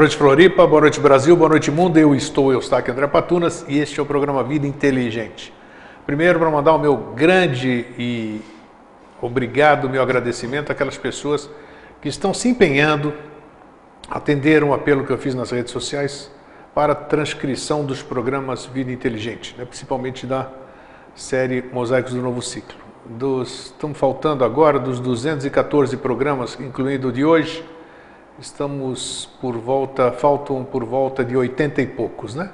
noite, Floripa. Boa noite, Brasil. Boa noite, mundo. Eu estou, eu aqui, André Patunas, e este é o programa Vida Inteligente. Primeiro, para mandar o meu grande e obrigado, meu agradecimento àquelas pessoas que estão se empenhando, atender um apelo que eu fiz nas redes sociais para transcrição dos programas Vida Inteligente, né, principalmente da série Mosaicos do Novo Ciclo. Dos, estamos faltando agora dos 214 programas, incluindo o de hoje, estamos por volta, faltam por volta de 80 e poucos, né?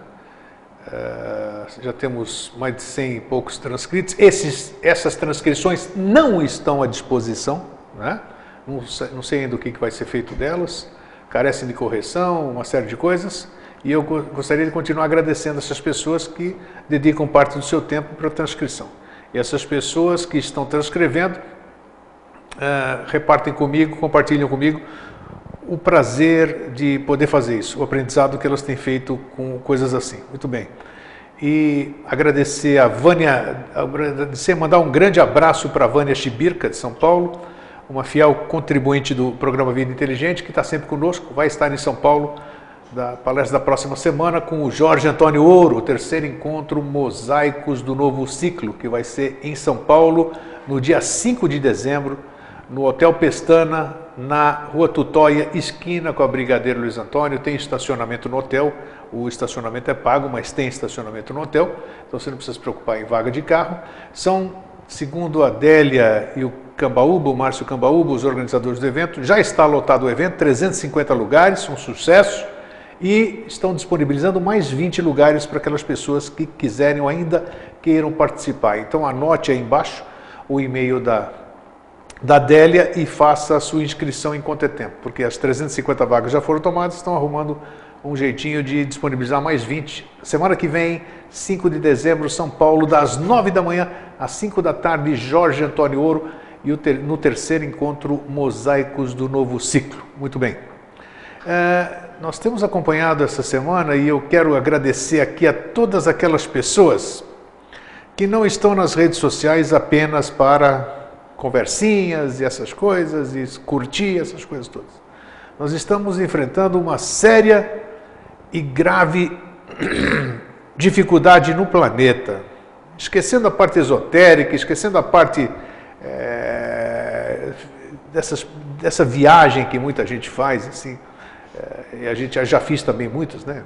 Uh, já temos mais de 100 e poucos transcritos. Esses, essas transcrições não estão à disposição, né? não, não sei ainda o que vai ser feito delas, carecem de correção, uma série de coisas. E eu gostaria de continuar agradecendo essas pessoas que dedicam parte do seu tempo para a transcrição. E essas pessoas que estão transcrevendo, uh, repartem comigo, compartilham comigo o prazer de poder fazer isso, o aprendizado que elas têm feito com coisas assim. Muito bem. E agradecer a Vânia, agradecer, mandar um grande abraço para a Vânia Chibirca, de São Paulo, uma fiel contribuinte do programa Vida Inteligente, que está sempre conosco, vai estar em São Paulo, da palestra da próxima semana, com o Jorge Antônio Ouro, o terceiro encontro Mosaicos do Novo Ciclo, que vai ser em São Paulo, no dia 5 de dezembro, no Hotel Pestana, na Rua Tutóia, esquina com a Brigadeiro Luiz Antônio. Tem estacionamento no hotel, o estacionamento é pago, mas tem estacionamento no hotel, então você não precisa se preocupar em vaga de carro. São, segundo a Délia e o Cambaúba, o Márcio Cambaúba, os organizadores do evento, já está lotado o evento, 350 lugares, um sucesso, e estão disponibilizando mais 20 lugares para aquelas pessoas que quiserem ou ainda queiram participar. Então anote aí embaixo o e-mail da da Délia e faça a sua inscrição em quanto é tempo, porque as 350 vagas já foram tomadas, estão arrumando um jeitinho de disponibilizar mais 20. Semana que vem, 5 de dezembro, São Paulo, das 9 da manhã às 5 da tarde, Jorge Antônio Ouro e no terceiro encontro Mosaicos do Novo Ciclo. Muito bem. É, nós temos acompanhado essa semana e eu quero agradecer aqui a todas aquelas pessoas que não estão nas redes sociais apenas para conversinhas e essas coisas, e curtir essas coisas todas. Nós estamos enfrentando uma séria e grave dificuldade no planeta. Esquecendo a parte esotérica, esquecendo a parte é, dessas, dessa viagem que muita gente faz, assim, é, e a gente já fiz também muitas, né?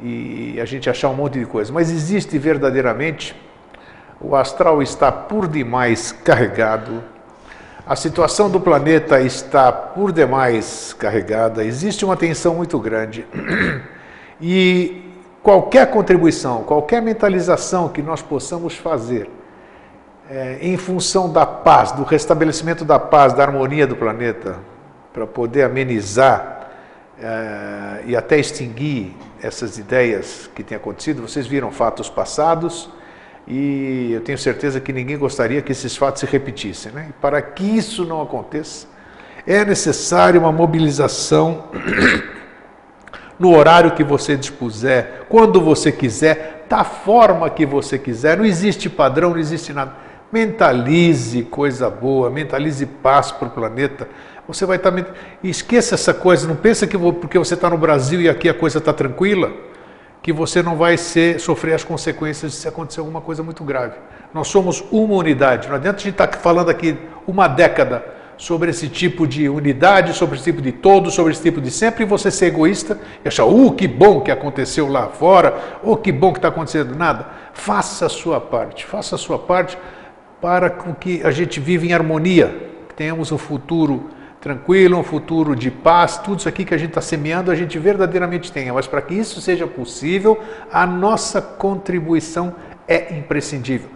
E a gente achar um monte de coisa. Mas existe verdadeiramente o astral está por demais carregado, a situação do planeta está por demais carregada, existe uma tensão muito grande. E qualquer contribuição, qualquer mentalização que nós possamos fazer é, em função da paz, do restabelecimento da paz, da harmonia do planeta, para poder amenizar é, e até extinguir essas ideias que têm acontecido, vocês viram fatos passados e eu tenho certeza que ninguém gostaria que esses fatos se repetissem. Né? E para que isso não aconteça, é necessária uma mobilização no horário que você dispuser, quando você quiser, da forma que você quiser. Não existe padrão, não existe nada. Mentalize coisa boa, mentalize paz para o planeta. Você vai estar. Tá esqueça essa coisa, não pensa que porque você está no Brasil e aqui a coisa está tranquila que você não vai ser, sofrer as consequências se acontecer alguma coisa muito grave. Nós somos uma unidade. Não adianta a gente estar tá falando aqui uma década sobre esse tipo de unidade, sobre esse tipo de todo, sobre esse tipo de sempre, e você ser egoísta e achar, uh, que bom que aconteceu lá fora, ou oh, que bom que está acontecendo nada. Faça a sua parte, faça a sua parte para que a gente viva em harmonia, que tenhamos um futuro tranquilo, um futuro de paz, tudo isso aqui que a gente está semeando, a gente verdadeiramente tenha. Mas para que isso seja possível, a nossa contribuição é imprescindível.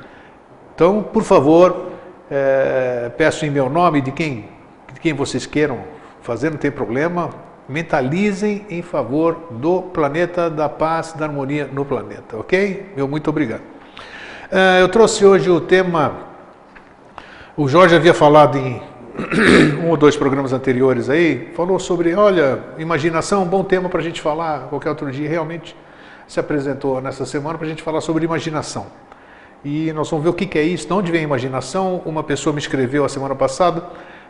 Então, por favor, é, peço em meu nome, de quem, de quem vocês queiram fazer, não tem problema, mentalizem em favor do planeta, da paz, da harmonia no planeta, ok? Meu muito obrigado. É, eu trouxe hoje o tema, o Jorge havia falado em um ou dois programas anteriores aí, falou sobre, olha, imaginação, um bom tema para a gente falar qualquer outro dia, realmente se apresentou nessa semana para a gente falar sobre imaginação. E nós vamos ver o que, é isso, de onde vem a imaginação. Uma pessoa me escreveu a semana passada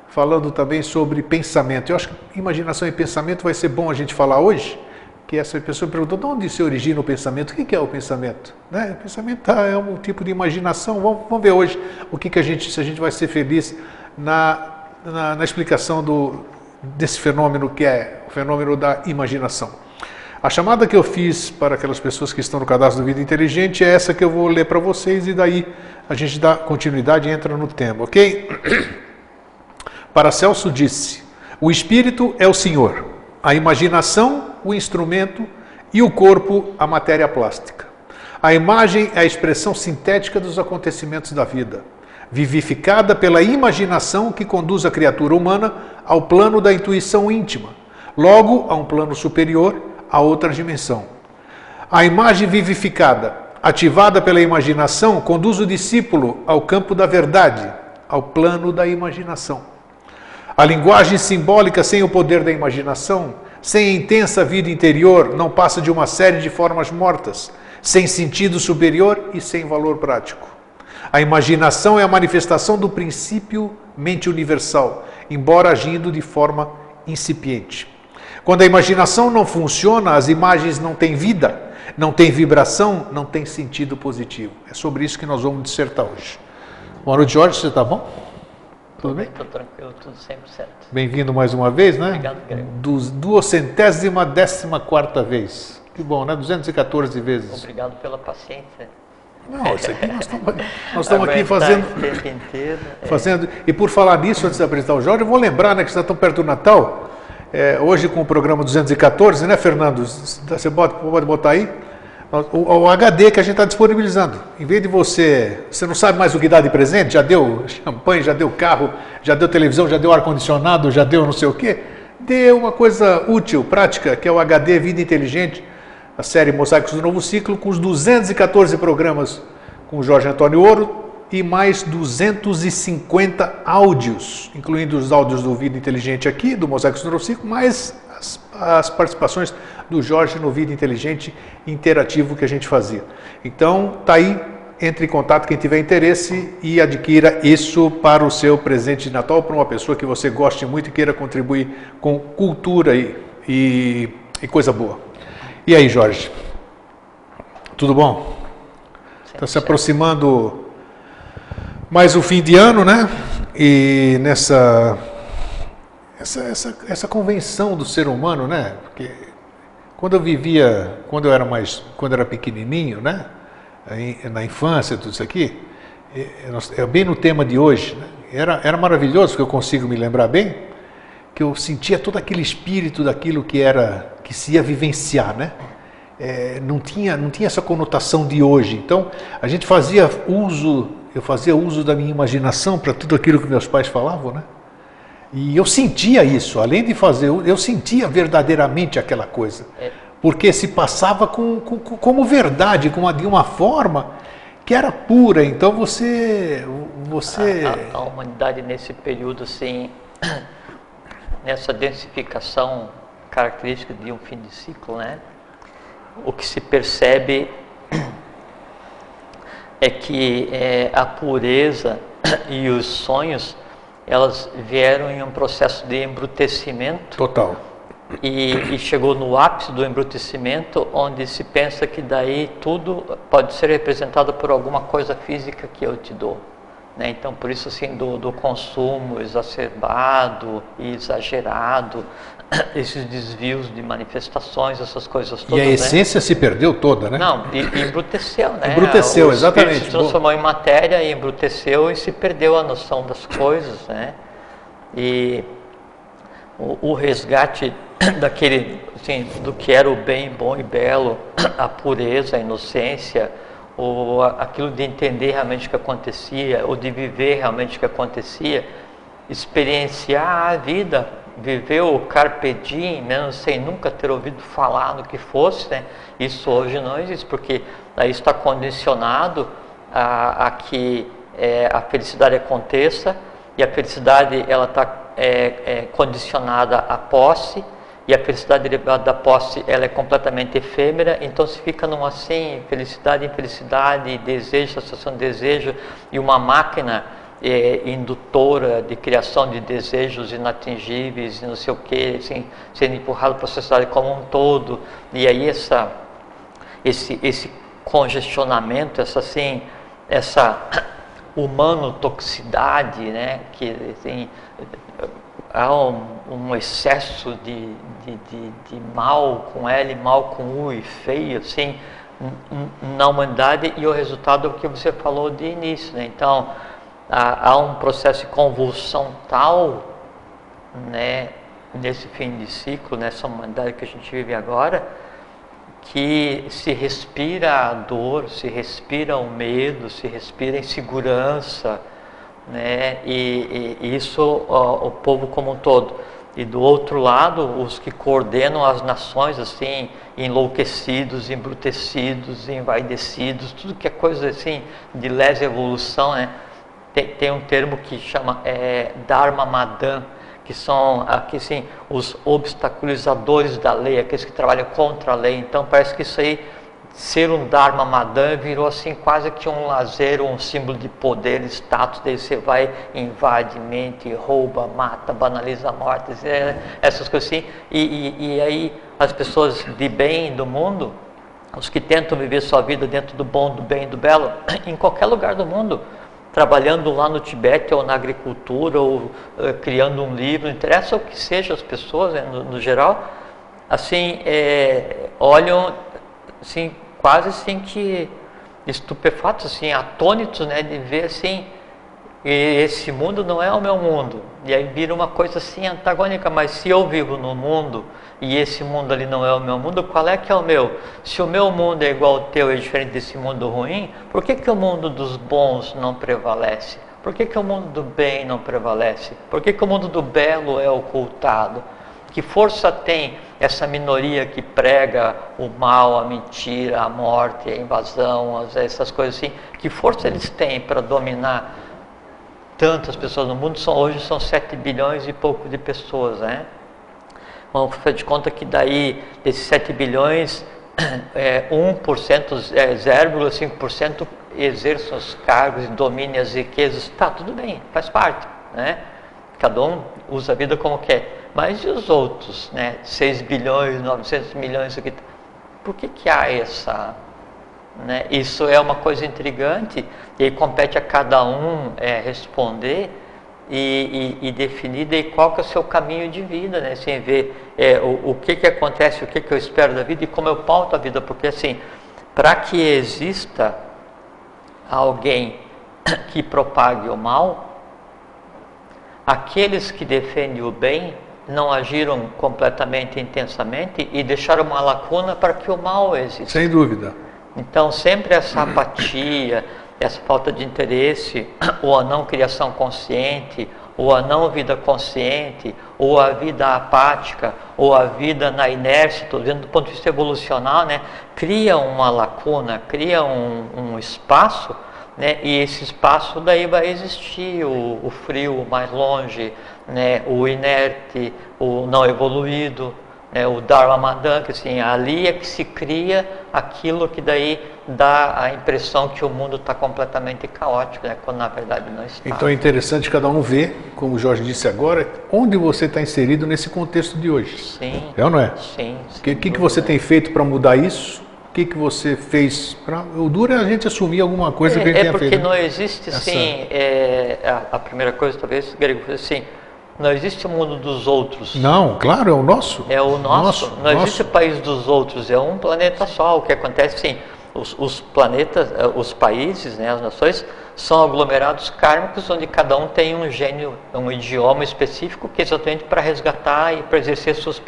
falando também sobre pensamento. Eu acho que imaginação e pensamento vai ser bom a gente falar hoje, que essa pessoa perguntou de onde se origina o pensamento. O que é o pensamento? Né? O pensamento é um tipo de imaginação. Vamos, vamos ver hoje o que, que a gente, se a gente vai ser feliz na, na, na explicação do, desse fenômeno que é o fenômeno da imaginação. A chamada que eu fiz para aquelas pessoas que estão no cadastro do Vida Inteligente é essa que eu vou ler para vocês e daí a gente dá continuidade e entra no tema, ok? Paracelso disse: O espírito é o Senhor, a imaginação, o instrumento e o corpo, a matéria plástica. A imagem é a expressão sintética dos acontecimentos da vida, vivificada pela imaginação que conduz a criatura humana ao plano da intuição íntima, logo a um plano superior, a outra dimensão. A imagem vivificada, ativada pela imaginação, conduz o discípulo ao campo da verdade, ao plano da imaginação. A linguagem simbólica sem o poder da imaginação, sem a intensa vida interior, não passa de uma série de formas mortas, sem sentido superior e sem valor prático. A imaginação é a manifestação do princípio mente universal, embora agindo de forma incipiente. Quando a imaginação não funciona, as imagens não têm vida, não têm vibração, não têm sentido positivo. É sobre isso que nós vamos dissertar hoje. Boa noite, Jorge, você está bom? Tudo bem? Estou tranquilo, tudo 100%. Bem-vindo mais uma vez, né? Obrigado, Greg. Dos duocentésima décima quarta vez. Que bom, né? 214 vezes. Obrigado pela paciência. Não, isso aqui nós estamos, nós estamos aqui fazendo, tempo inteiro. é. fazendo. E por falar nisso, antes de apresentar o Jorge, eu vou lembrar, né, que está tão perto do Natal. É, hoje com o programa 214, né, Fernando? Você bota- pode botar aí? O, o HD que a gente está disponibilizando. Em vez de você. Você não sabe mais o que dá de presente? Já deu champanhe, já deu carro, já deu televisão, já deu ar-condicionado, já deu não sei o quê? Dê uma coisa útil, prática, que é o HD Vida Inteligente, a série Mosaicos do Novo Ciclo, com os 214 programas com Jorge Antônio Ouro e mais 250 áudios, incluindo os áudios do Vida Inteligente aqui, do Mosaicos do Novo Ciclo, mais as, as participações do Jorge no Vida Inteligente interativo que a gente fazia. Então, tá aí, entre em contato quem tiver interesse e adquira isso para o seu presente de Natal, para uma pessoa que você goste muito e queira contribuir com cultura e, e, e coisa boa. E aí, Jorge? Tudo bom? Está se aproximando mais o fim de ano, né? E nessa essa, essa, essa convenção do ser humano, né? Porque quando eu vivia, quando eu era mais, quando eu era pequenininho, né? Na infância, tudo isso aqui, é, bem no tema de hoje. Né? Era, era maravilhoso, porque eu consigo me lembrar bem, que eu sentia todo aquele espírito daquilo que era, que se ia vivenciar, né? É, não tinha não tinha essa conotação de hoje. Então a gente fazia uso, eu fazia uso da minha imaginação para tudo aquilo que meus pais falavam, né? E eu sentia isso, além de fazer, eu sentia verdadeiramente aquela coisa, É. porque se passava com- com- como verdade, com uma, de uma forma que era pura. Então você você A, a- a humanidade nesse período, assim, nessa densificação característica de um fim de ciclo, né? O que se percebe é que é, a pureza e os sonhos, elas vieram em um processo de embrutecimento total. e, e chegou no ápice do embrutecimento, onde se pensa que daí tudo pode ser representado por alguma coisa física que eu te dou. né? Então, por isso, assim, do, do consumo exacerbado e exagerado, esses desvios de manifestações, essas coisas E todas. a né? essência se perdeu toda, né? Não, e, e embruteceu, né? Embruteceu, o exatamente. se transformou em matéria e embruteceu e se perdeu a noção das coisas, né? E o, o resgate daquele, assim, do que era o bem bom e belo, a pureza, a inocência, o, a- aquilo de entender realmente o que acontecia, ou de viver realmente o que acontecia, experienciar a vida, viver o carpe diem, mesmo sem nunca ter ouvido falar do que fosse, né? Isso hoje não existe, porque aí está condicionado a, a que é, a felicidade aconteça e a felicidade ela está é, é, condicionada à posse e a felicidade derivada da posse ela é completamente efêmera, então se fica numa assim, felicidade, infelicidade, desejo, sensação de desejo e uma máquina é, indutora de criação de desejos inatingíveis e não sei o que, assim, sendo empurrado para a sociedade como um todo. E aí essa, esse, esse congestionamento, essa assim, essa humano-toxicidade, né, que assim, há um, um excesso de, de, de, de, mal com L, mal com U e feio, assim, na humanidade e o resultado é o que você falou de início, né? Então, há, um processo de convulsão tal, né, nesse fim de ciclo, nessa humanidade que a gente vive agora, que se respira a dor, se respira o medo, se respira a insegurança, né? E, e isso ó, o povo como um todo. E do outro lado, os que coordenam as nações assim, enlouquecidos, embrutecidos, envaidecidos, tudo que é coisa assim de lesa evolução, né? Tem, tem um termo que chama é, Dharma Madan, que são aqui sim os obstaculizadores da lei, aqueles que trabalham contra a lei. Então parece que isso aí ser um Dharma Madan virou assim quase que um lazer, um símbolo de poder, status, daí você vai, invade, mente, rouba, mata, banaliza a morte, é, essas coisas assim, e, e, e aí as pessoas de bem do mundo, os que tentam viver sua vida dentro do bom, do bem, do belo, em qualquer lugar do mundo, trabalhando lá no Tibete ou na agricultura ou uh, criando um livro, interessa o que seja as pessoas, né, no, no, geral, assim, é, olham, assim, quase assim que estupefatos, assim, atônitos, né, de ver assim, esse mundo não é o meu mundo. E aí vira uma coisa assim antagônica, mas se eu vivo no mundo e esse mundo ali não é o meu mundo, qual é que é o meu? Se o meu mundo é igual ao teu e é diferente desse mundo ruim, por que, que o mundo dos bons não prevalece? Por que, que o mundo do bem não prevalece? Por que, que o mundo do belo é ocultado? Que força tem essa minoria que prega o mal, a mentira, a morte, a invasão, essas coisas assim? Que força eles têm para dominar tantas pessoas no mundo? São, hoje são 7 bilhões e pouco de pessoas, né? Vamos fazer de conta que daí, desses 7 bilhões, é, 1%, é, 0,5% exerçam os cargos e dominem as riquezas. Tá, tudo bem, faz parte, né? Cada um usa a vida como quer. Mas e os outros, né? 6 bilhões, 900 milhões, aqui, por que que há essa... Né? Isso é uma coisa intrigante e compete a cada um é, responder e, e, e definir daí qual que é o seu caminho de vida, né? Sem ver é, o, o que, que acontece, o que, que eu espero da vida e como eu pauto a vida, porque assim, para que exista alguém que propague o mal, aqueles que defendem o bem não agiram completamente intensamente e deixaram uma lacuna para que o mal exista. Sem dúvida. Então, sempre essa apatia, essa falta de interesse, ou a não criação consciente, ou a não vida consciente, ou a vida apática, ou a vida na inércia, estou vendo do ponto de vista evolucional, né, cria uma lacuna, cria um, um espaço, né, e esse espaço daí vai existir o, o frio mais longe, né, o inerte, o não evoluído, né, o Dharma Madan, que assim, ali é que se cria aquilo que daí dá a impressão que o mundo está completamente caótico, né, quando na verdade não está. Então é interessante cada um ver, como o Jorge disse agora, onde você está inserido nesse contexto de hoje. Sim. É ou não é? Sim. O que, que, que você tem feito para mudar isso? O que, que você fez para. O duro é a gente assumir alguma coisa é, que a gente é tenha feito. É porque não existe, Essa... sim, é, a, a, primeira coisa, talvez, Grego, assim não existe o mundo dos outros. Não, claro, é o nosso. É o nosso. nosso não nosso. existe o país dos outros, é um planeta só. O que acontece, sim, os, os planetas, eh, os países, né, as nações, são aglomerados kármicos onde cada um tem um gênio, um idioma específico que é exatamente para resgatar e para exercer suas,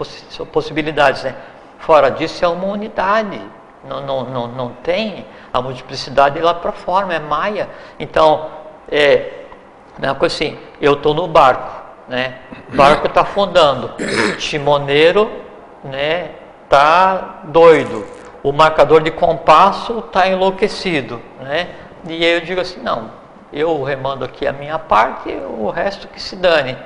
possibilidades. Né? Fora disso é uma unidade, não, não, não, não tem a multiplicidade lá para fora, é maia. Então, é, uma coisa assim, eu estou no barco, né? O barco está afundando, o timoneiro né, tá doido, o marcador de compasso está enlouquecido, né? E aí eu digo assim, não, eu remando aqui a minha parte, o resto que se dane.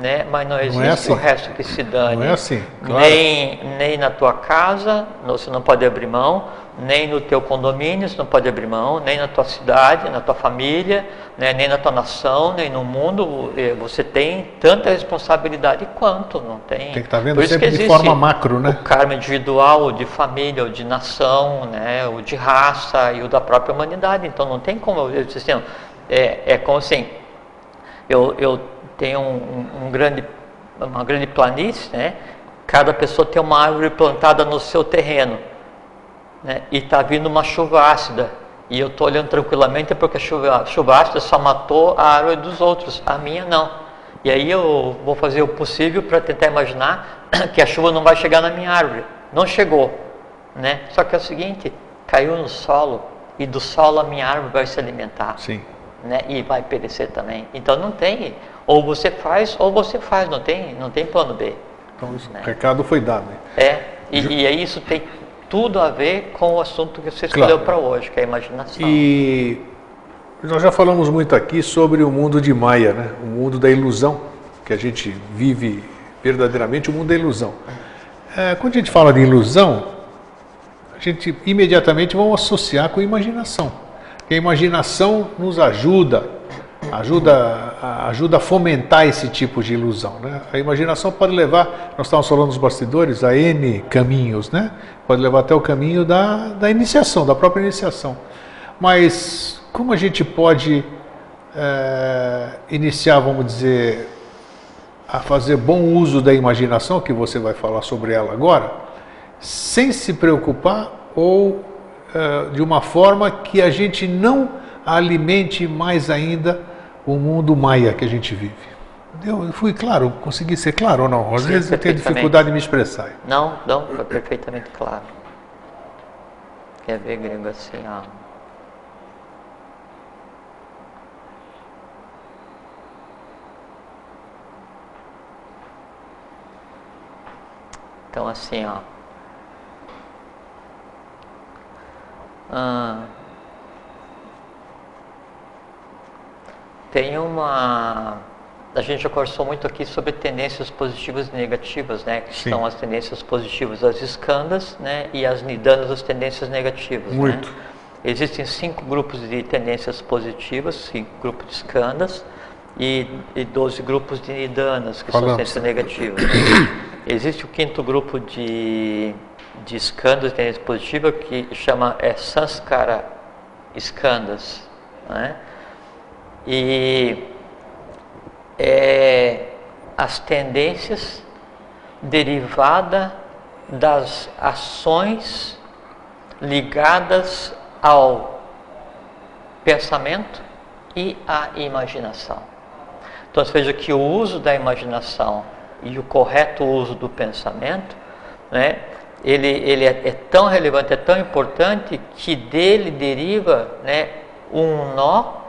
Né? Mas não existe não é assim. o resto que se dane. Não é assim. Claro. Nem, nem na tua casa, você não pode abrir mão, nem no teu condomínio, você não pode abrir mão, nem na tua cidade, na tua família, né, nem na tua nação, nem no mundo. Eh, você tem tanta responsabilidade quanto, não tem? Tem que estar tá vendo sempre de forma macro, né? O karma individual, o de família, o de nação, né, o de raça e o da própria humanidade. Então não tem como eu dizer assim, é, é como assim, eu, eu tenho um, um grande, uma grande planície, né? Cada pessoa tem uma árvore plantada no seu terreno né, e está vindo uma chuva ácida, e eu estou olhando tranquilamente porque a chuva, a chuva ácida só matou a árvore dos outros, a minha não. E aí eu vou fazer o possível para tentar imaginar que a chuva não vai chegar na minha árvore. Não chegou, né? Só que é o seguinte, caiu no solo e do solo a minha árvore vai se alimentar. Sim. Né? E vai perecer também. Então não tem, ou você faz ou você faz, não tem, não tem plano B. Então né? o recado foi dado. É, e, e aí isso tem tudo a ver com o assunto que você escolheu claro. para hoje, que é a imaginação. E nós já falamos muito aqui sobre o mundo de Maia, né? o mundo da ilusão, que a gente vive verdadeiramente o mundo da ilusão. É, quando a gente fala de ilusão, a gente imediatamente vamos associar com a imaginação. Porque a imaginação nos ajuda ajuda, ajuda a fomentar esse tipo de ilusão. Né? A imaginação pode levar, nós estávamos falando nos bastidores, a N caminhos, né? pode levar até o caminho da, da iniciação, da própria iniciação. Mas como a gente pode é, iniciar, vamos dizer, a fazer bom uso da imaginação, que você vai falar sobre ela agora, sem se preocupar ou é, de uma forma que a gente não alimente mais ainda o mundo maia que a gente vive. Eu fui claro, consegui ser claro ou não? Às Sim, vezes eu tenho dificuldade de me expressar. Não, não, foi perfeitamente claro. Quer ver, grego, assim, ó. Então, assim, ó. Ah, Tem uma. A gente já conversou muito aqui sobre tendências positivas e negativas, né? Que Sim. são as tendências positivas, as escandas, né? E as nidanas, as tendências negativas. Né? Muito. Né? Existem cinco grupos de tendências positivas, cinco grupos de escandas e, e 12 grupos de nidanas, que Falamos. são tendências negativas. Existe o quinto grupo de, de escandas, tendências positivas, que chama é, Sanskara escandas, né? E é, as tendências derivadas das ações ligadas ao pensamento e à imaginação. Então veja que o uso da imaginação e o correto uso do pensamento, né, ele, ele é, é tão relevante, é tão importante que dele deriva né, um nó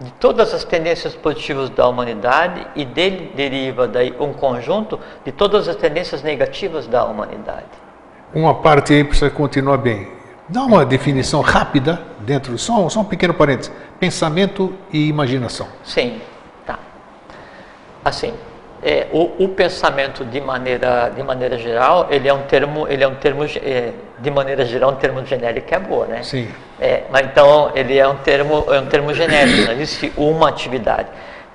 de todas as tendências positivas da humanidade e dele deriva daí um conjunto de todas as tendências negativas da humanidade. Uma parte aí precisa continuar bem. Dá uma definição rápida dentro, só, só um pequeno parênteses. Pensamento e imaginação. Sim, tá. Assim, é, o, o, pensamento de maneira, de maneira geral, ele é um termo, ele é um termo é, de maneira geral um termo genérico é boa, né? Sim. É, mas então ele é um termo, é um termo genérico, não existe uma atividade.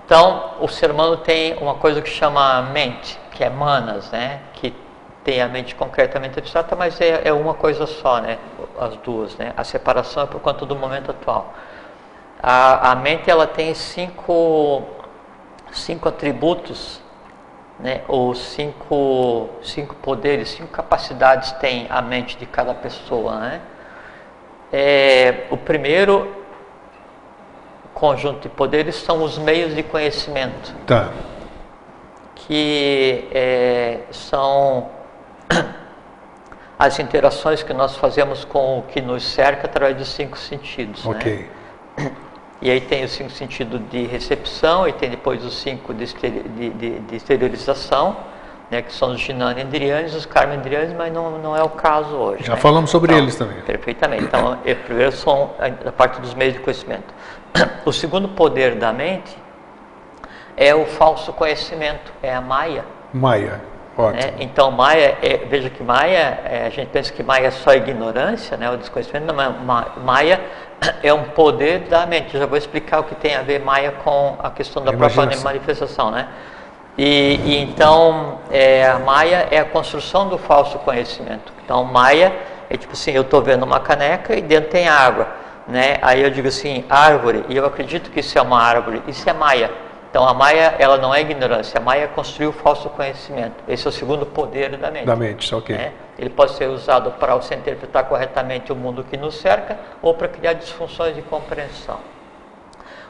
Então o ser humano tem uma coisa que chama mente, que é manas, né? Que tem a mente concretamente abstrata, mas é, é uma coisa só, né? As duas, né? A separação é por conta do momento atual. A, a mente ela tem cinco cinco atributos né, os cinco, cinco poderes, cinco capacidades tem a mente de cada pessoa. Né? É, o primeiro conjunto de poderes são os meios de conhecimento. Tá. Que é, são as interações que nós fazemos com o que nos cerca através dos cinco sentidos. Né? Ok. Né? E aí tem o cinco sentido de recepção, e tem depois os cinco de, de, de, de exteriorização, né, que são os Jinani Indriyanis, os Karma Indriyanis, mas não, não é o caso hoje. Já né? falamos sobre então, eles também. Perfeitamente. Então, eu, primeiro são a parte dos meios de conhecimento. O segundo poder da mente é o falso conhecimento, é a Maya. Maya. Né? Então, Maia, é, veja que Maia, é, a gente pensa que Maia é só ignorância, né, o desconhecimento, não, mas Maia é um poder da mente. Eu já vou explicar o que tem a ver Maia com a questão da própria manifestação. Né? E, e então, é, a Maia é a construção do falso conhecimento. Então, Maia é tipo assim, eu estou vendo uma caneca e dentro tem água. Né? Aí eu digo assim, árvore, e eu acredito que isso é uma árvore, isso é Maia. Então a Maia, ela não é ignorância, a Maia construiu o falso conhecimento. Esse é o segundo poder da mente. Da mente, ok. Né? Ele pode ser usado para você interpretar corretamente o mundo que nos cerca ou para criar disfunções de compreensão.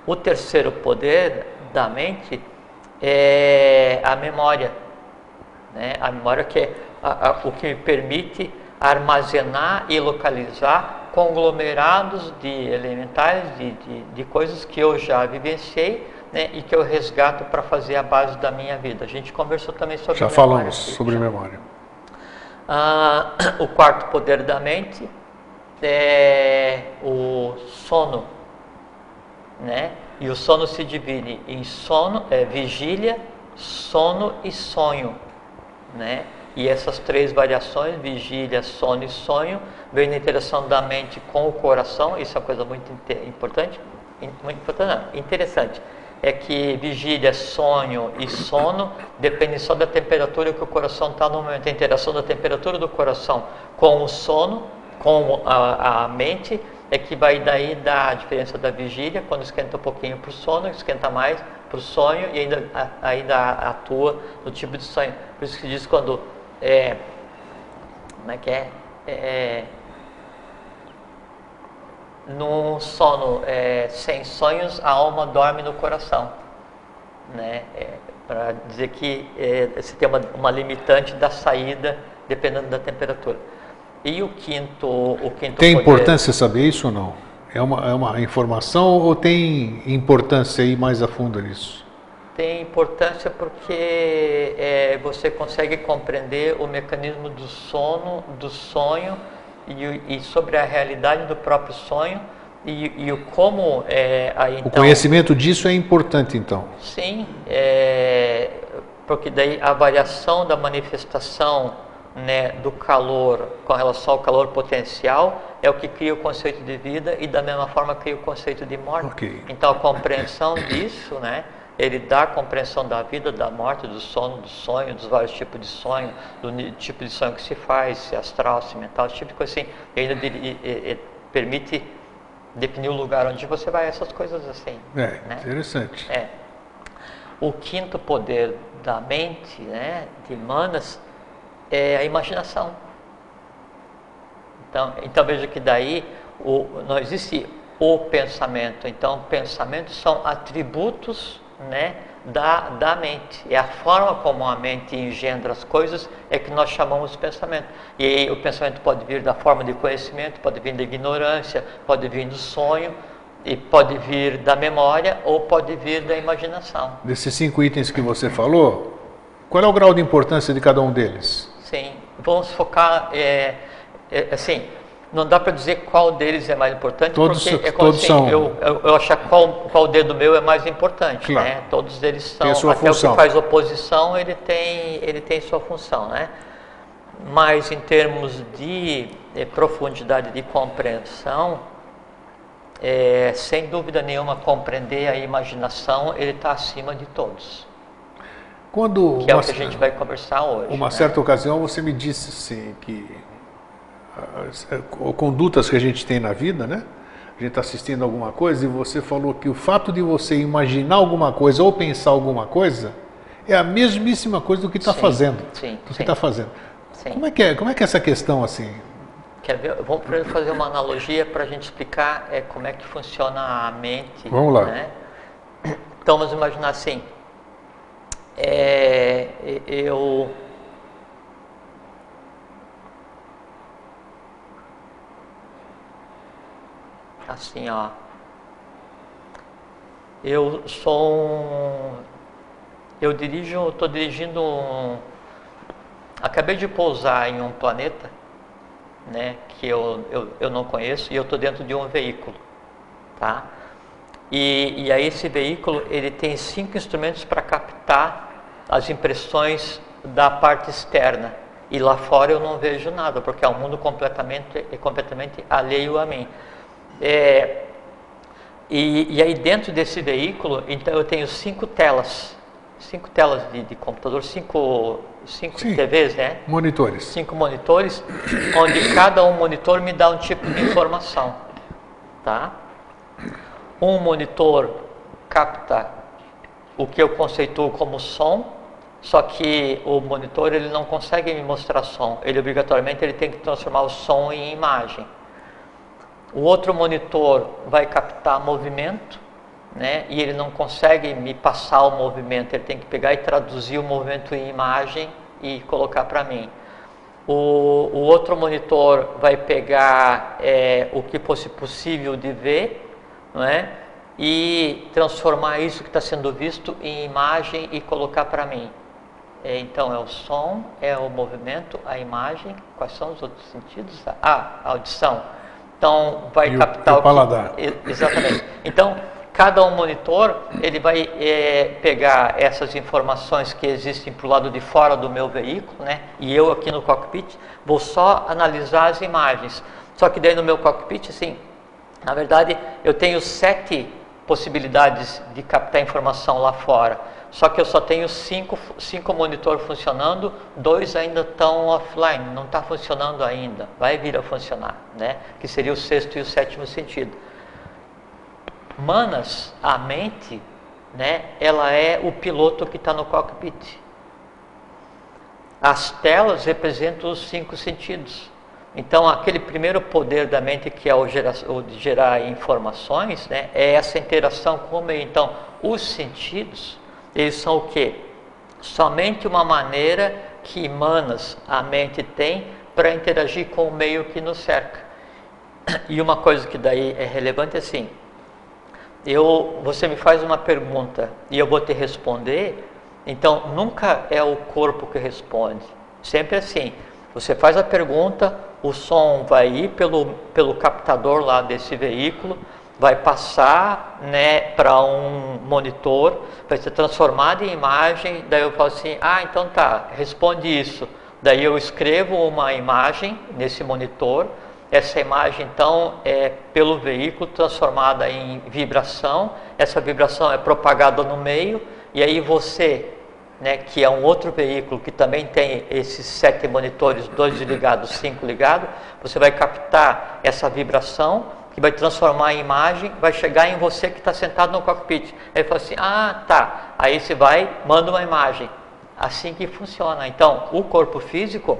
O terceiro poder da mente é a memória. Né? A memória que é a, a, o que me permite armazenar e localizar conglomerados de elementares, de, de, de coisas que eu já vivenciei né, e que eu resgato para fazer a base da minha vida. A gente conversou também sobre já memória. Já falamos sobre memória. Ah, o quarto poder da mente é o sono, né? E o sono se divide em sono, é, vigília, sono e sonho, né? E essas três variações, vigília, sono e sonho, vem na interação da mente com o coração, isso é uma coisa muito importante, muito importante, não, interessante, é que vigília, sonho e sono dependem só da temperatura que o coração está no momento, a interação da temperatura do coração com o sono, com a, a mente, é que vai daí dar a diferença da vigília, quando esquenta um pouquinho para o sono, esquenta mais para o sonho e ainda, ainda atua no tipo de sonho. Por isso que diz quando é, como é que é? é no sono é, sem sonhos, a alma dorme no coração. Né? É, Para dizer que é, você tem uma, uma limitante da saída dependendo da temperatura. E o quinto, o quinto Tem poder... importância saber isso ou não? É uma, é uma informação ou tem importância ir mais a fundo nisso? tem importância porque é, você consegue compreender o mecanismo do sono, do sonho e, e sobre a realidade do próprio sonho e, o como é, aí, então, o conhecimento disso é importante então sim é, porque daí a variação da manifestação né, do calor com relação ao calor potencial é o que cria o conceito de vida e da mesma forma cria o conceito de morte okay. então a compreensão disso né ele dá a compreensão da vida, da morte, do sono, do sonho, dos vários tipos de sonho, do tipo de sonho que se faz, se astral, se mental, esse tipo de coisa assim. Ainda ele, ele, permite definir o lugar onde você vai, essas coisas assim. É, né? interessante. É. O quinto poder da mente, né, de Manas, é a imaginação. Então, então veja que daí o, não existe o pensamento. Então, pensamentos são atributos né, da, da mente. É a forma como a mente engendra as coisas é que nós chamamos pensamento. E o pensamento pode vir da forma de conhecimento, pode vir da ignorância, pode vir do sonho, e pode vir da memória ou pode vir da imaginação. Desses cinco itens que você falou, qual é o grau de importância de cada um deles? Sim, vamos focar, é, é, assim, não dá para dizer qual deles é mais importante, todos, porque é como todos assim, são... eu, eu, eu achar qual, qual dedo meu é mais importante, claro. né? Todos eles são, até função. o que faz oposição, ele tem, ele tem sua função, né? Mas em termos de, de profundidade de compreensão, é, sem dúvida nenhuma, compreender a imaginação, ele está acima de todos. Quando que é o que a gente vai conversar hoje. Uma né? certa ocasião você me disse assim que condutas que a gente tem na vida, né? A gente está assistindo alguma coisa e você falou que o fato de você imaginar alguma coisa ou pensar alguma coisa é a mesmíssima coisa do que está fazendo. Sim, do que está fazendo. Sim. Como é que é? Como é que é essa questão assim? Quer ver? Vamos fazer uma analogia para a gente explicar é, como é que funciona a mente. Vamos lá. Né? Então vamos imaginar assim. É, eu assim, ó. Eu sou um, eu dirijo, estou dirigindo um, acabei de pousar em um planeta, né, que eu, eu, eu não conheço e eu estou dentro de um veículo, tá? E, e aí esse veículo ele tem cinco instrumentos para captar as impressões da parte externa. E lá fora eu não vejo nada, porque é um mundo completamente, completamente alheio a mim. É, e, e, aí dentro desse veículo, então eu tenho cinco telas, cinco telas de, de computador, cinco, cinco Sim, TVs, né? Monitores. Cinco monitores, onde cada um monitor me dá um tipo de informação, tá? Um monitor capta o que eu conceituo como som, só que o monitor ele não consegue me mostrar som, ele obrigatoriamente ele tem que transformar o som em imagem. O outro monitor vai captar movimento, né? E ele não consegue me passar o movimento, ele tem que pegar e traduzir o movimento em imagem e colocar para mim. O, o, outro monitor vai pegar é, o que fosse possível de ver, não é? E transformar isso que está sendo visto em imagem e colocar para mim. É, então é o som, é o movimento, a imagem. Quais são os outros sentidos? Ah, a audição então, vai e captar o, o paladar. Que, exatamente. Então, cada um monitor, ele vai é, pegar essas informações que existem para o lado de fora do meu veículo, né? E eu aqui no cockpit vou só analisar as imagens. Só que daí no meu cockpit, assim, na verdade, eu tenho sete possibilidades de captar informação lá fora. Só que eu só tenho cinco, cinco monitores funcionando, dois ainda estão offline, não está funcionando ainda, vai vir a funcionar, né? que seria o sexto e o sétimo sentido. Manas, a mente, né, ela é o piloto que está no cockpit. As telas representam os cinco sentidos. Então, aquele primeiro poder da mente que é o, o de gerar informações, né, é essa interação com o meio. Então, os sentidos eles são o que? Somente uma maneira que Manas, a mente, tem para interagir com o meio que nos cerca. E uma coisa que daí é relevante é assim, eu, você me faz uma pergunta e eu vou te responder, então nunca é o corpo que responde, sempre assim. Você faz a pergunta, o som vai ir pelo, pelo captador lá desse veículo, vai passar né, para um monitor, vai ser transformado em imagem, daí eu falo assim, ah, então tá, responde isso. Daí eu escrevo uma imagem nesse monitor, essa imagem então é pelo veículo transformada em vibração, essa vibração é propagada no meio, e aí você, né, que é um outro veículo que também tem esses sete monitores, dois ligados, cinco ligados, você vai captar essa vibração, que vai transformar a imagem, vai chegar em você que está sentado no cockpit. Aí fala assim, ah, tá. Aí você vai, manda uma imagem. Assim que funciona. Então, o corpo físico,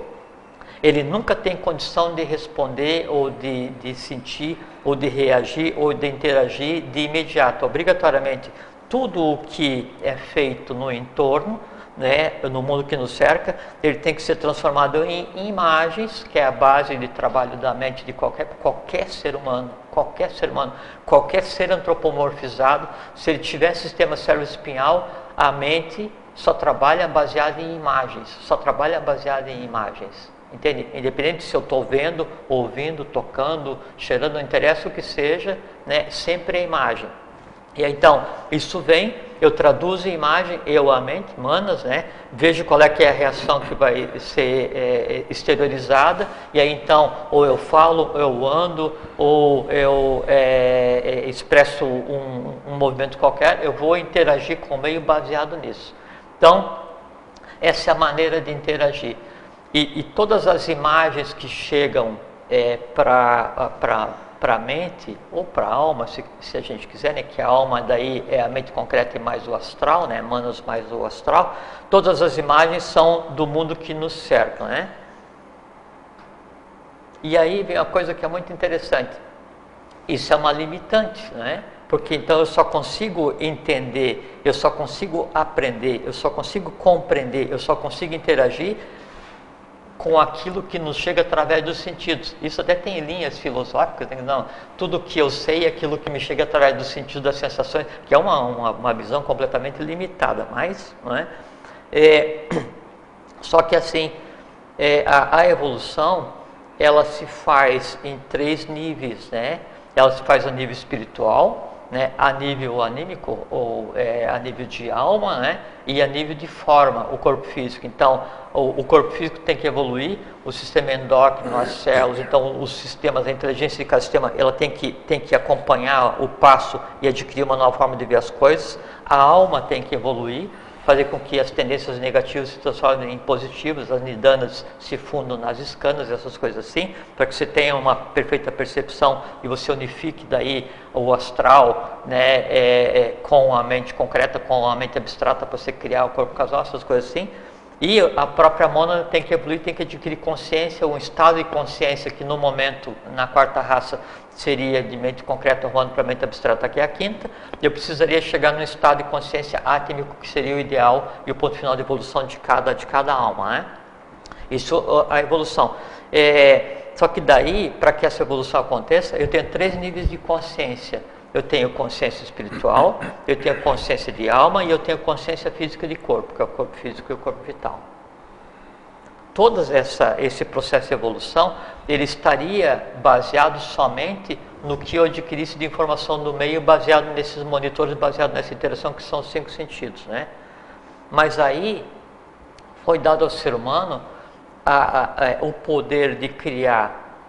ele nunca tem condição de responder ou de, de sentir ou de reagir ou de interagir de imediato. Obrigatoriamente, tudo o que é feito no entorno né, no mundo que nos cerca, ele tem que ser transformado em, imagens, que é a base de trabalho da mente de qualquer, qualquer ser humano, qualquer ser humano, qualquer ser antropomorfizado, se ele tiver sistema cérebro-espinhal, a mente só trabalha baseada em imagens, só trabalha baseada em imagens. Entende? Independente se eu estou vendo, ouvindo, tocando, cheirando, não interessa o que seja, né, sempre é imagem. E então, isso vem, eu traduzo em imagem, eu a mente, manas, né? Vejo qual é que é a reação que vai ser é, exteriorizada, e aí então, ou eu falo, ou eu ando, ou eu é, é, expresso um, um movimento qualquer, eu vou interagir com o meio baseado nisso. Então, essa é a maneira de interagir. E, e todas as imagens que chegam é, para para a mente ou para a alma, se, se, a gente quiser, né, que a alma daí é a mente concreta e mais o astral, né, manos mais o astral, todas as imagens são do mundo que nos cerca, né? E aí vem uma coisa que é muito interessante. Isso é uma limitante, né? Porque então eu só consigo entender, eu só consigo aprender, eu só consigo compreender, eu só consigo interagir com aquilo que nos chega através dos sentidos. Isso até tem linhas filosóficas, né? não, tudo que eu sei é aquilo que me chega através dos sentidos, das sensações, que é uma, uma, uma visão completamente limitada, mas, não é? é só que assim, é, a, a, evolução, ela se faz em três níveis, né? Ela se faz a nível espiritual, né, a nível anímico ou é, a nível de alma, né, e a nível de forma, o corpo físico. Então, o, o, corpo físico tem que evoluir, o sistema endócrino, as células, então os sistemas, a inteligência de cada sistema, ela tem que, tem que acompanhar o passo e adquirir uma nova forma de ver as coisas. A alma tem que evoluir, fazer com que as tendências negativas se transformem em positivas, as nidanas se fundam nas escanas, essas coisas assim, para que você tenha uma perfeita percepção e você unifique daí o astral né, é, é, com a mente concreta, com a mente abstrata para você criar o corpo casal, essas coisas assim. E a própria mona tem que evoluir, tem que adquirir consciência, um estado de consciência que no momento, na quarta raça, seria de mente concreta rolando para mente abstrata, que é a quinta. Eu precisaria chegar num estado de consciência átmico, que seria o ideal e o ponto final de evolução de cada, de cada alma. Né? Isso, a evolução. É, só que daí, para que essa evolução aconteça, eu tenho três níveis de consciência eu tenho consciência espiritual, eu tenho consciência de alma e eu tenho consciência física de corpo, que é o corpo físico e o corpo vital. Todo essa, esse processo de evolução, ele estaria baseado somente no que eu adquirisse de informação do meio, baseado nesses monitores, baseado nessa interação que são os cinco sentidos, né? Mas aí foi dado ao ser humano a, a, a, o poder de criar,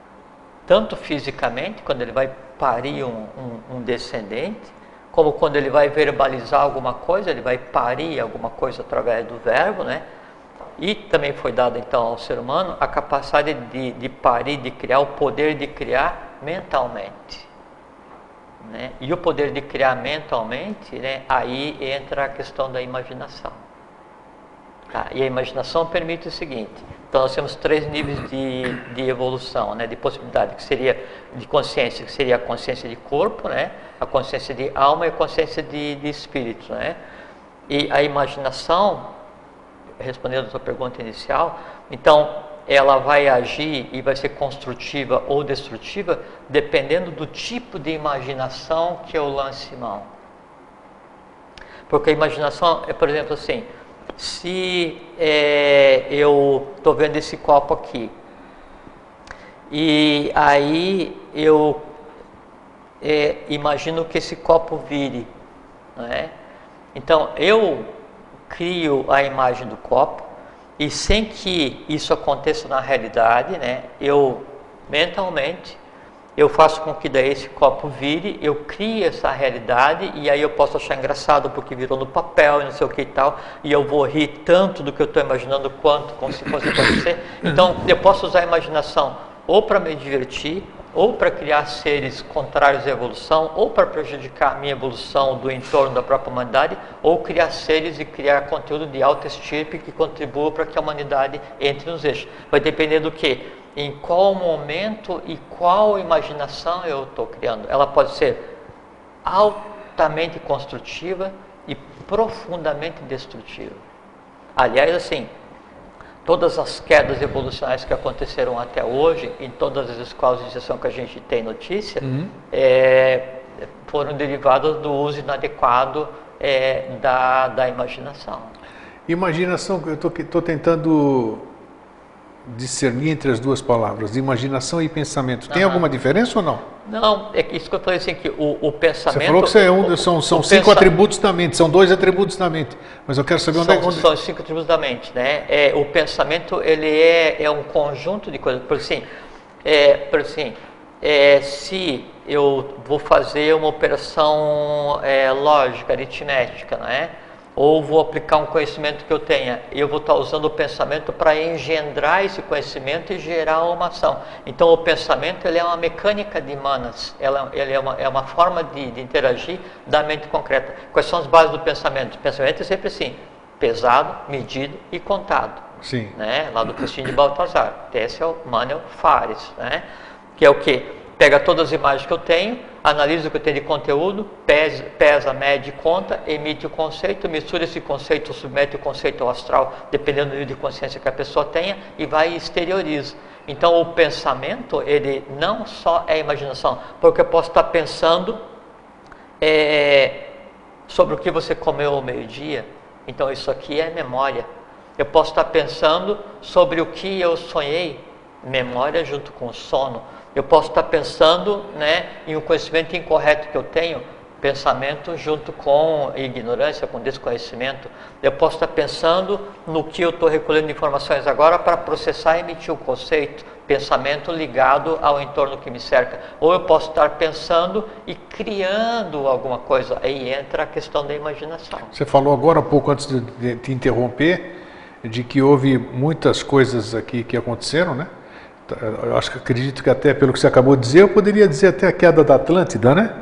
tanto fisicamente, quando ele vai parir um, um, um descendente, como quando ele vai verbalizar alguma coisa, ele vai parir alguma coisa através do verbo, né? E também foi dado então ao ser humano a capacidade de, de parir, de criar, o poder de criar mentalmente. Né? E o poder de criar mentalmente, né? aí entra a questão da imaginação. Tá? E a imaginação permite o seguinte: então nós temos três níveis de, de evolução, né, de possibilidade, que seria de consciência, que seria a consciência de corpo, né, a consciência de alma e a consciência de, de espírito. Né? E a imaginação, respondendo a sua pergunta inicial, então ela vai agir e vai ser construtiva ou destrutiva dependendo do tipo de imaginação que eu lance mão. Porque a imaginação é, por exemplo, assim, se é, eu estou vendo esse copo aqui e aí eu é, imagino que esse copo vire, né? então eu crio a imagem do copo e sem que isso aconteça na realidade, né, eu mentalmente eu faço com que daí esse copo vire, eu crie essa realidade e aí eu posso achar engraçado porque virou no papel e não sei o que e tal, e eu vou rir tanto do que eu estou imaginando quanto como se fosse acontecer. Então eu posso usar a imaginação ou para me divertir, ou para criar seres contrários à evolução, ou para prejudicar a minha evolução do entorno da própria humanidade, ou criar seres e criar conteúdo de alta estirpe que contribua para que a humanidade entre nos eixos. Vai depender do que? Em qual momento e qual imaginação eu estou criando. Ela pode ser altamente construtiva e profundamente destrutiva. Aliás, assim, todas as quedas evolucionais que aconteceram até hoje, em todas as escolas de iniciação que a gente tem notícia, uhum. é, foram derivadas do uso inadequado é, da, da imaginação. Imaginação, eu estou tentando discernir entre as duas palavras, imaginação e pensamento. Tem alguma diferença ou não? Não, é isso que eu falei assim, que o, o pensamento... Você falou que é um, são, são cinco pensa... atributos da mente, são dois atributos da mente, mas eu quero saber onde são, é... Onde... São cinco atributos da mente, né? É, o pensamento, ele é, é um conjunto de coisas, por assim, é, por assim é, se eu vou fazer uma operação é, lógica, aritmética, não é? Ou vou aplicar um conhecimento que eu tenha, eu vou estar usando o pensamento para engendrar esse conhecimento e gerar uma ação. Então, o pensamento ele é uma mecânica de manas, ela, ele é, uma, é uma forma de, de interagir da mente concreta. Quais são as bases do pensamento? O pensamento é sempre assim, pesado, medido e contado. Sim. Né? Lá do Cristinho de Baltazar, Tessel, Manuel, Fares, né? que é o que? Pega todas as imagens que eu tenho, analisa o que tenho de conteúdo, pesa, pesa, mede, conta, emite o conceito, mistura esse conceito, submete o conceito ao astral, dependendo do nível de consciência que a pessoa tenha, e vai e exterioriza. Então, o pensamento, ele não só é imaginação, porque eu posso estar pensando é, sobre o que você comeu ao meio-dia, então isso aqui é memória. Eu posso estar pensando sobre o que eu sonhei, memória junto com o sono. Eu posso estar pensando né, em um conhecimento incorreto que eu tenho, pensamento junto com ignorância, com desconhecimento. Eu posso estar pensando no que eu estou recolhendo informações agora para processar e emitir o um conceito, pensamento ligado ao entorno que me cerca. Ou eu posso estar pensando e criando alguma coisa. Aí entra a questão da imaginação. Você falou agora, um pouco antes de te interromper, de que houve muitas coisas aqui que aconteceram, né? Eu acho que acredito que até pelo que você acabou de dizer, eu poderia dizer até a queda da Atlântida, né?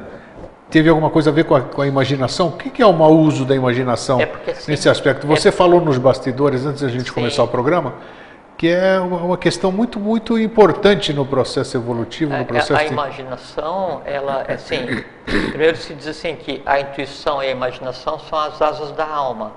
Teve alguma coisa a ver com a, com a imaginação? O que, que, é o mau uso da imaginação é porque, assim, nesse aspecto? Você é... falou nos bastidores, antes da gente sim. começar o programa, que é uma, questão muito, muito importante no processo evolutivo, no é, processo... A, a imaginação, ela, é assim, primeiro se diz assim que a intuição e a imaginação são as asas da alma,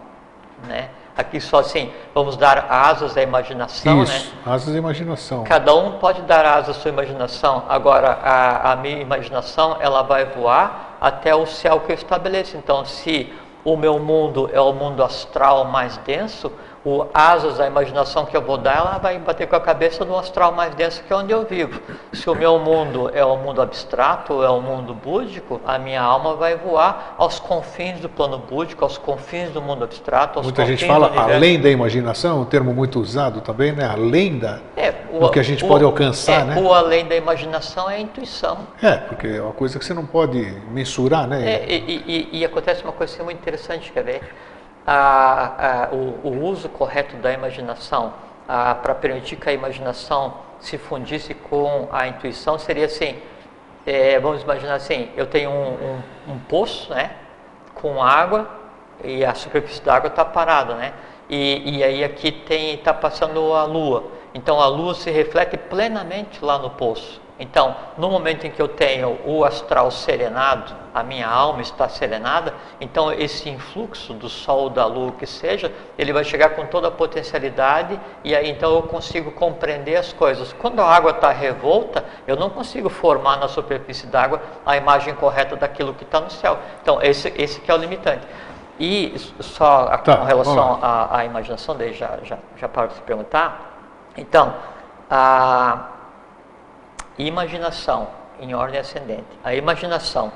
né? Aqui só assim, vamos dar asas à imaginação, Isso, né? asas à imaginação. Cada um pode dar asas à sua imaginação. Agora, a, a minha imaginação, ela vai voar até o céu que eu estabeleço. Então, se o meu mundo é o mundo astral mais denso, o asas da imaginação que eu vou dar, ela vai bater com a cabeça no astral mais denso que é onde eu vivo. Se o meu mundo é o mundo abstrato, é o mundo búdico, a minha alma vai voar aos confins do plano búdico, aos confins do mundo abstrato, aos Muita gente fala além da imaginação, um termo muito usado também, né? Além da é, o, do que a gente o, pode alcançar, é, né? O além da imaginação é a intuição. É, porque é uma coisa que você não pode mensurar, né? É, e, e, e acontece uma coisa muito interessante, quer ver? A, a, o, o, uso correto da imaginação para permitir que a imaginação se fundisse com a intuição seria assim, é, vamos imaginar assim, eu tenho um, um, um, poço, né, com água e a superfície da água está parada, né, e, e aí aqui tem está passando a lua, então a lua se reflete plenamente lá no poço. Então, no momento em que eu tenho o astral serenado, a minha alma está serenada, então esse influxo do sol, da lua, que seja, ele vai chegar com toda a potencialidade e aí então eu consigo compreender as coisas. Quando a água está revolta, eu não consigo formar na superfície d'água a imagem correta daquilo que está no céu. Então, esse, esse que é o limitante. E só tá, com relação à, à, imaginação, daí já, já, já paro de se perguntar. Então, a imaginação em ordem ascendente. A imaginação,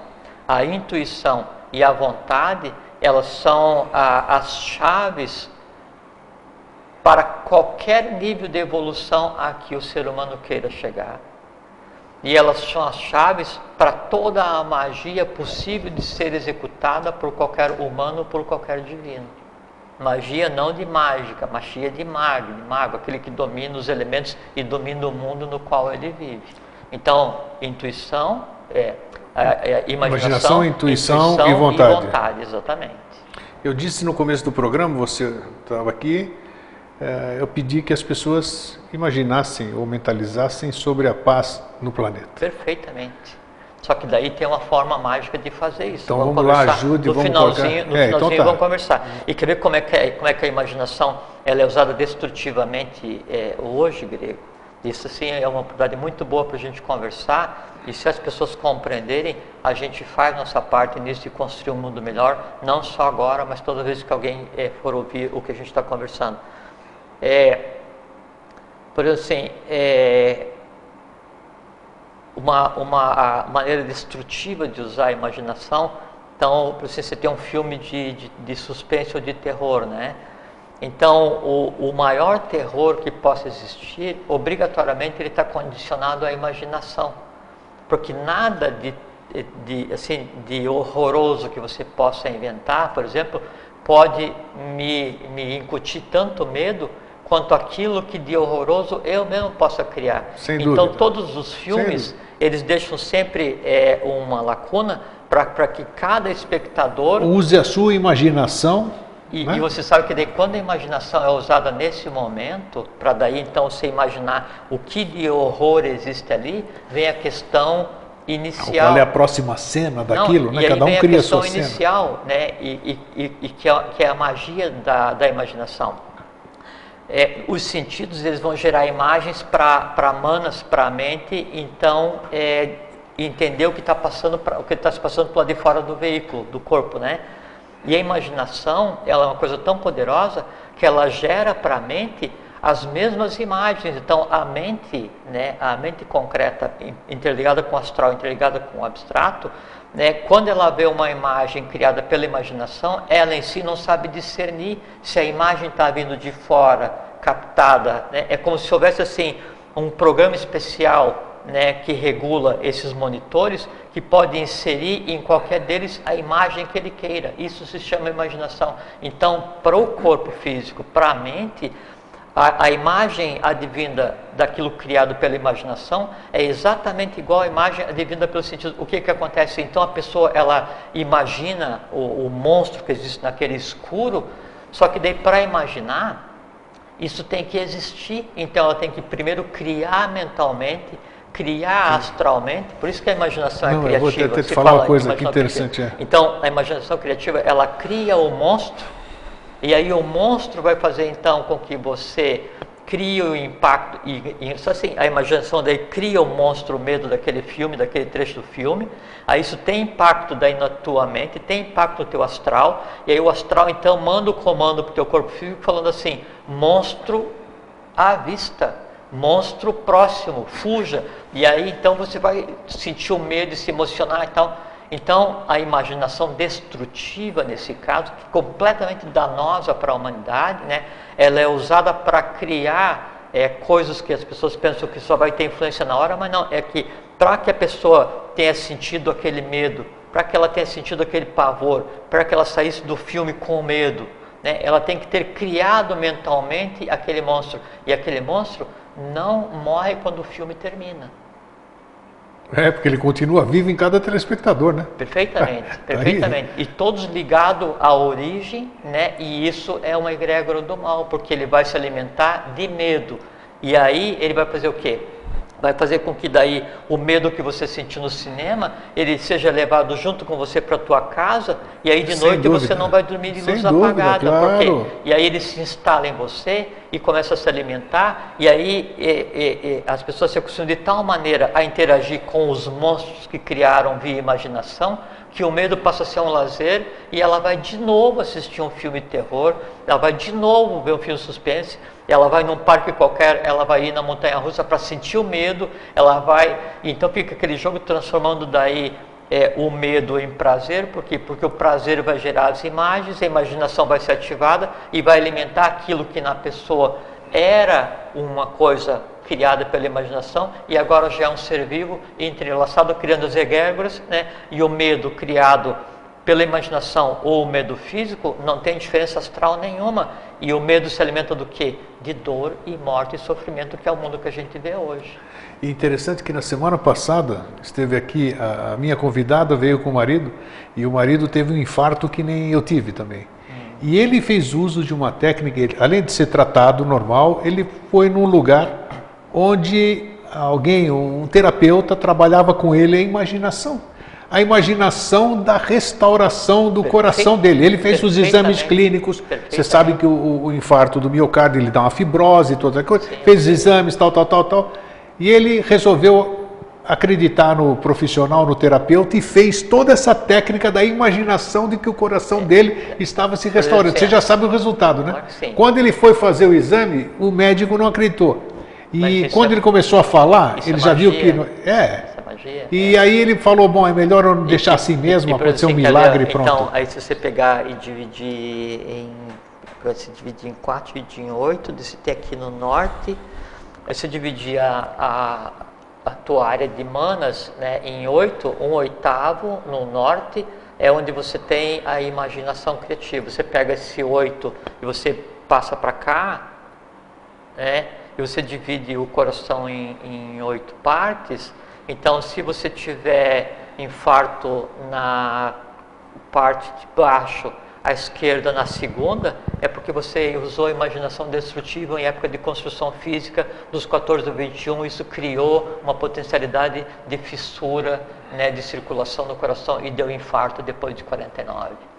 a intuição e a vontade, elas são a, as chaves para qualquer nível de evolução a que o ser humano queira chegar. E elas são as chaves para toda a magia possível de ser executada por qualquer humano, por qualquer divino. Magia não de mágica, magia de mago, de mago, aquele que domina os elementos e domina o mundo no qual ele vive. Então, intuição é, é, é imaginação, imaginação intuição, intuição, e vontade. E vontade, exatamente. Eu disse no começo do programa, você estava aqui, é, eu pedi que as pessoas imaginassem ou mentalizassem sobre a paz no planeta. Perfeitamente. Só que daí tem uma forma mágica de fazer isso. Então vamos, vamos lá, ajude, no vamos finalzinho, No é, então finalzinho tá. vamos conversar. E quer ver como é que, é, como é que a imaginação ela é usada destrutivamente é, hoje, grego? Isso sim é uma oportunidade muito boa para a gente conversar e se as pessoas compreenderem, a gente faz nossa parte nisso de construir um mundo melhor, não só agora, mas toda vez que alguém é, for ouvir o que a gente está conversando. É, por exemplo, assim, é, uma, uma maneira destrutiva de usar a imaginação, então, por exemplo, você tem um filme de, de, de suspense ou de terror, né? Então, o, o, maior terror que possa existir, obrigatoriamente ele está condicionado à imaginação, porque nada de, de, assim, de horroroso que você possa inventar, por exemplo, pode me, me incutir tanto medo quanto aquilo que de horroroso eu mesmo possa criar. Sem então, dúvida. todos os filmes, eles deixam sempre é, uma lacuna para que cada espectador... Use a sua imaginação e, né? e, você sabe que daí, quando a imaginação é usada nesse momento, para daí então você imaginar o que de horror existe ali, vem a questão inicial. Qual é a próxima cena daquilo, Não, né? Cada um cria a sua cena. inicial, né? E, e, e, que, é, que é a magia da, da imaginação. É, os sentidos eles vão gerar imagens para manas, para a mente, então é, entender o que está passando, pra, o que está se passando por lá de fora do veículo, do corpo, né? E a imaginação, ela é uma coisa tão poderosa que ela gera para a mente as mesmas imagens. Então, a mente, né, a mente concreta interligada com o astral, interligada com o abstrato, né, quando ela vê uma imagem criada pela imaginação, ela em si não sabe discernir se a imagem está vindo de fora, captada. Né? É como se houvesse assim um programa especial né, que regula esses monitores, que pode inserir em qualquer deles a imagem que ele queira. Isso se chama imaginação. Então, para o corpo físico, para a mente, a, a, imagem advinda daquilo criado pela imaginação é exatamente igual à imagem advinda pelo sentido. O que, que acontece? Então a pessoa ela imagina o, o monstro que existe naquele escuro, só que daí para imaginar isso tem que existir. Então ela tem que primeiro criar mentalmente, criar astralmente. Por isso que a imaginação é Não, é criativa. Eu vou até te falar uma coisa aqui interessante. É. Então a imaginação criativa ela cria o monstro e aí o monstro vai fazer então com que você crie o impacto, e, e assim, a imaginação daí cria o monstro, o medo daquele filme, daquele trecho do filme, aí isso tem impacto daí na tua mente, tem impacto no teu astral, e aí o astral então manda o comando para o teu corpo físico falando assim, monstro à vista, monstro próximo, fuja, e aí então você vai sentir o medo e se emocionar e tal, então, a imaginação destrutiva, nesse caso, completamente danosa para a humanidade, né? ela é usada para criar é, coisas que as pessoas pensam que só vai ter influência na hora, mas não, é que para que a pessoa tenha sentido aquele medo, para que ela tenha sentido aquele pavor, para que ela saísse do filme com medo, né? ela tem que ter criado mentalmente aquele monstro. E aquele monstro não morre quando o filme termina. É, porque ele continua vivo em cada telespectador, né? Perfeitamente, perfeitamente. E todos ligados à origem, né? E isso é uma egrégora do mal, porque ele vai se alimentar de medo. E aí ele vai fazer o quê? Vai fazer com que daí o medo que você sentiu no cinema, ele seja levado junto com você para a tua casa, e aí de Sem noite dúvida. você não vai dormir de luz apagada, claro. porque e aí ele se instala em você e começa a se alimentar, e aí e, e, e, as pessoas se acostumam de tal maneira a interagir com os monstros que criaram via imaginação, que o medo passa a ser um lazer e ela vai de novo assistir um filme de terror, ela vai de novo ver um filme suspense, ela vai num parque qualquer, ela vai ir na montanha russa para sentir o medo, ela vai. Então fica aquele jogo transformando daí é, o medo em prazer, por quê? Porque o prazer vai gerar as imagens, a imaginação vai ser ativada e vai alimentar aquilo que na pessoa era uma coisa criada pela imaginação e agora já é um ser vivo entrelaçado, criando as egrégoras, né? e o medo criado pela imaginação ou o medo físico não tem diferença astral nenhuma. E o medo se alimenta do quê? De dor e morte e sofrimento, que é o mundo que a gente vê hoje. E interessante que na semana passada esteve aqui, a, a minha convidada veio com o marido, e o marido teve um infarto que nem eu tive também. Hum. E ele fez uso de uma técnica, ele, além de ser tratado normal, ele foi num lugar onde alguém, um terapeuta, trabalhava com ele a imaginação a imaginação da restauração do coração dele. Ele fez os exames clínicos. Você sabe que o, o, infarto do miocárdio ele dá uma fibrose e toda coisa. Sim. Fez exames, tal, tal, tal, tal. E ele resolveu acreditar no profissional, no terapeuta e fez toda essa técnica da imaginação de que o coração dele estava se restaurando. Você já sabe o resultado, né? Quando ele foi fazer o exame, o médico não acreditou. E quando é, ele começou a falar, ele é já magia. viu que. É, magia. E é. aí ele falou, bom, é melhor eu deixar assim mesmo, acontecer um milagre e pronto. Então, aí se você pegar e dividir em, se dividir em quatro, dividir em oito, você tem aqui no norte, aí você dividir a, a, a tua área de manas né, em oito, um oitavo no norte, é onde você tem a imaginação criativa. Você pega esse oito e você passa para cá, né? E você divide o coração em, em oito partes, então, se você tiver infarto na parte de baixo, à esquerda na segunda, é porque você usou a imaginação destrutiva em época de construção física dos 14 ao 21, isso criou uma potencialidade de fissura, né, de circulação no coração e deu infarto depois de 49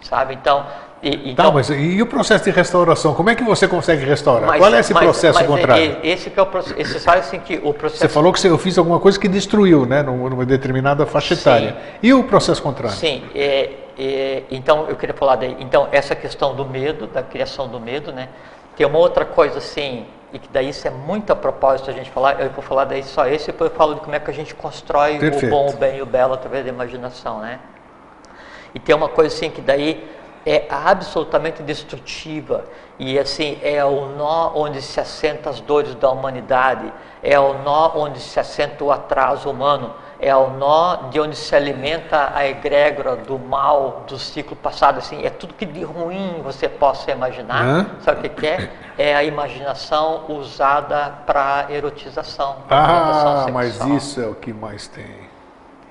sabe? Então, e, tá, então, tá, mas e o processo de restauração? Como é que você consegue restaurar? Mas, Qual é esse mas, processo mas contrário? Esse que é o processo. Esse sabe assim que o processo. Você falou que eu fiz alguma coisa que destruiu, né, numa determinada faixa etária. E o processo contrário? Sim. É, é, então eu queria falar daí. Então essa questão do medo, da criação do medo, né? Tem uma outra coisa assim e que daí isso é muito a propósito a gente falar, eu vou falar daí só esse, depois eu falo de como é que a gente constrói Perfeito. o bom, o bem e o belo através da imaginação, né? E tem uma coisa assim que daí é absolutamente destrutiva e assim é o nó onde se assentam as dores da humanidade, é o nó onde se assenta o atraso humano, é o nó de onde se alimenta a egrégora do mal do ciclo passado, assim, é tudo que de ruim você possa imaginar. Hã? Sabe o que, é? É a imaginação usada para erotização. pra Ah, mas isso é o que mais tem.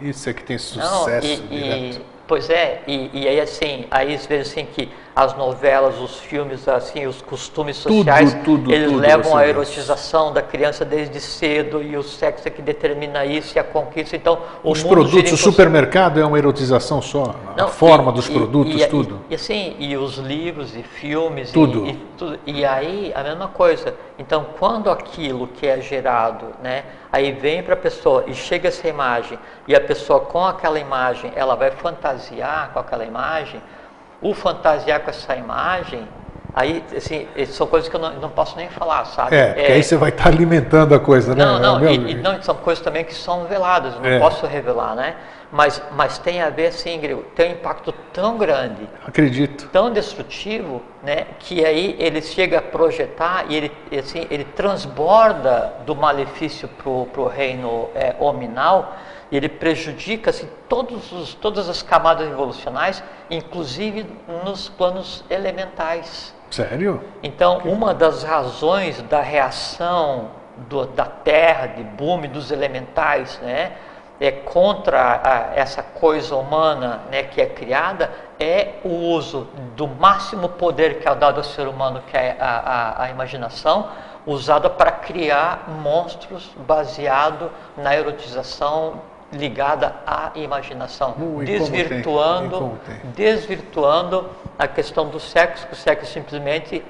Isso é que tem Não, sucesso e, direto. e, pois é, e, e aí assim, aí às vezes assim que as novelas, os filmes, assim, os costumes Tudo, sociais, tudo, eles tudo levam à vê. erotização da criança desde cedo e o sexo é que determina isso e a conquista. Então, Os produtos, o supermercado é uma erotização só. a Não, forma e- dos e- produtos, e- e- tudo. E, assim, e os livros e filmes Tudo. E, tudo. E aí a mesma coisa. Então, quando aquilo que é gerado, né, aí vem para a pessoa e chega essa imagem e a pessoa com aquela imagem, ela vai fantasiar com aquela imagem, o fantasiar com essa imagem, aí assim, são coisas que eu não, não posso nem falar, sabe? É, porque aí você vai estar alimentando a coisa, né? Não, É não, e, e não, são coisas também que são veladas, não É. posso revelar, né? Mas, mas tem a ver, sim, Grego, tem um impacto tão grande Acredito. tão destrutivo, né, que aí ele chega a projetar e ele, assim, ele transborda do malefício para o reino é, hominal e ele prejudica assim, todos os, todas as camadas evolucionais, inclusive nos planos elementais. Sério? Então, uma das razões da reação do- da Terra, de boom dos elementais, né, é contra a- essa coisa humana né, que é criada, é o uso do máximo poder que é dado ao ser humano, que é a, a- a imaginação, usada para criar monstros baseado na erotização ligada à imaginação, Uh, desvirtuando tem. desvirtuando a questão do sexo, que o sexo simplesmente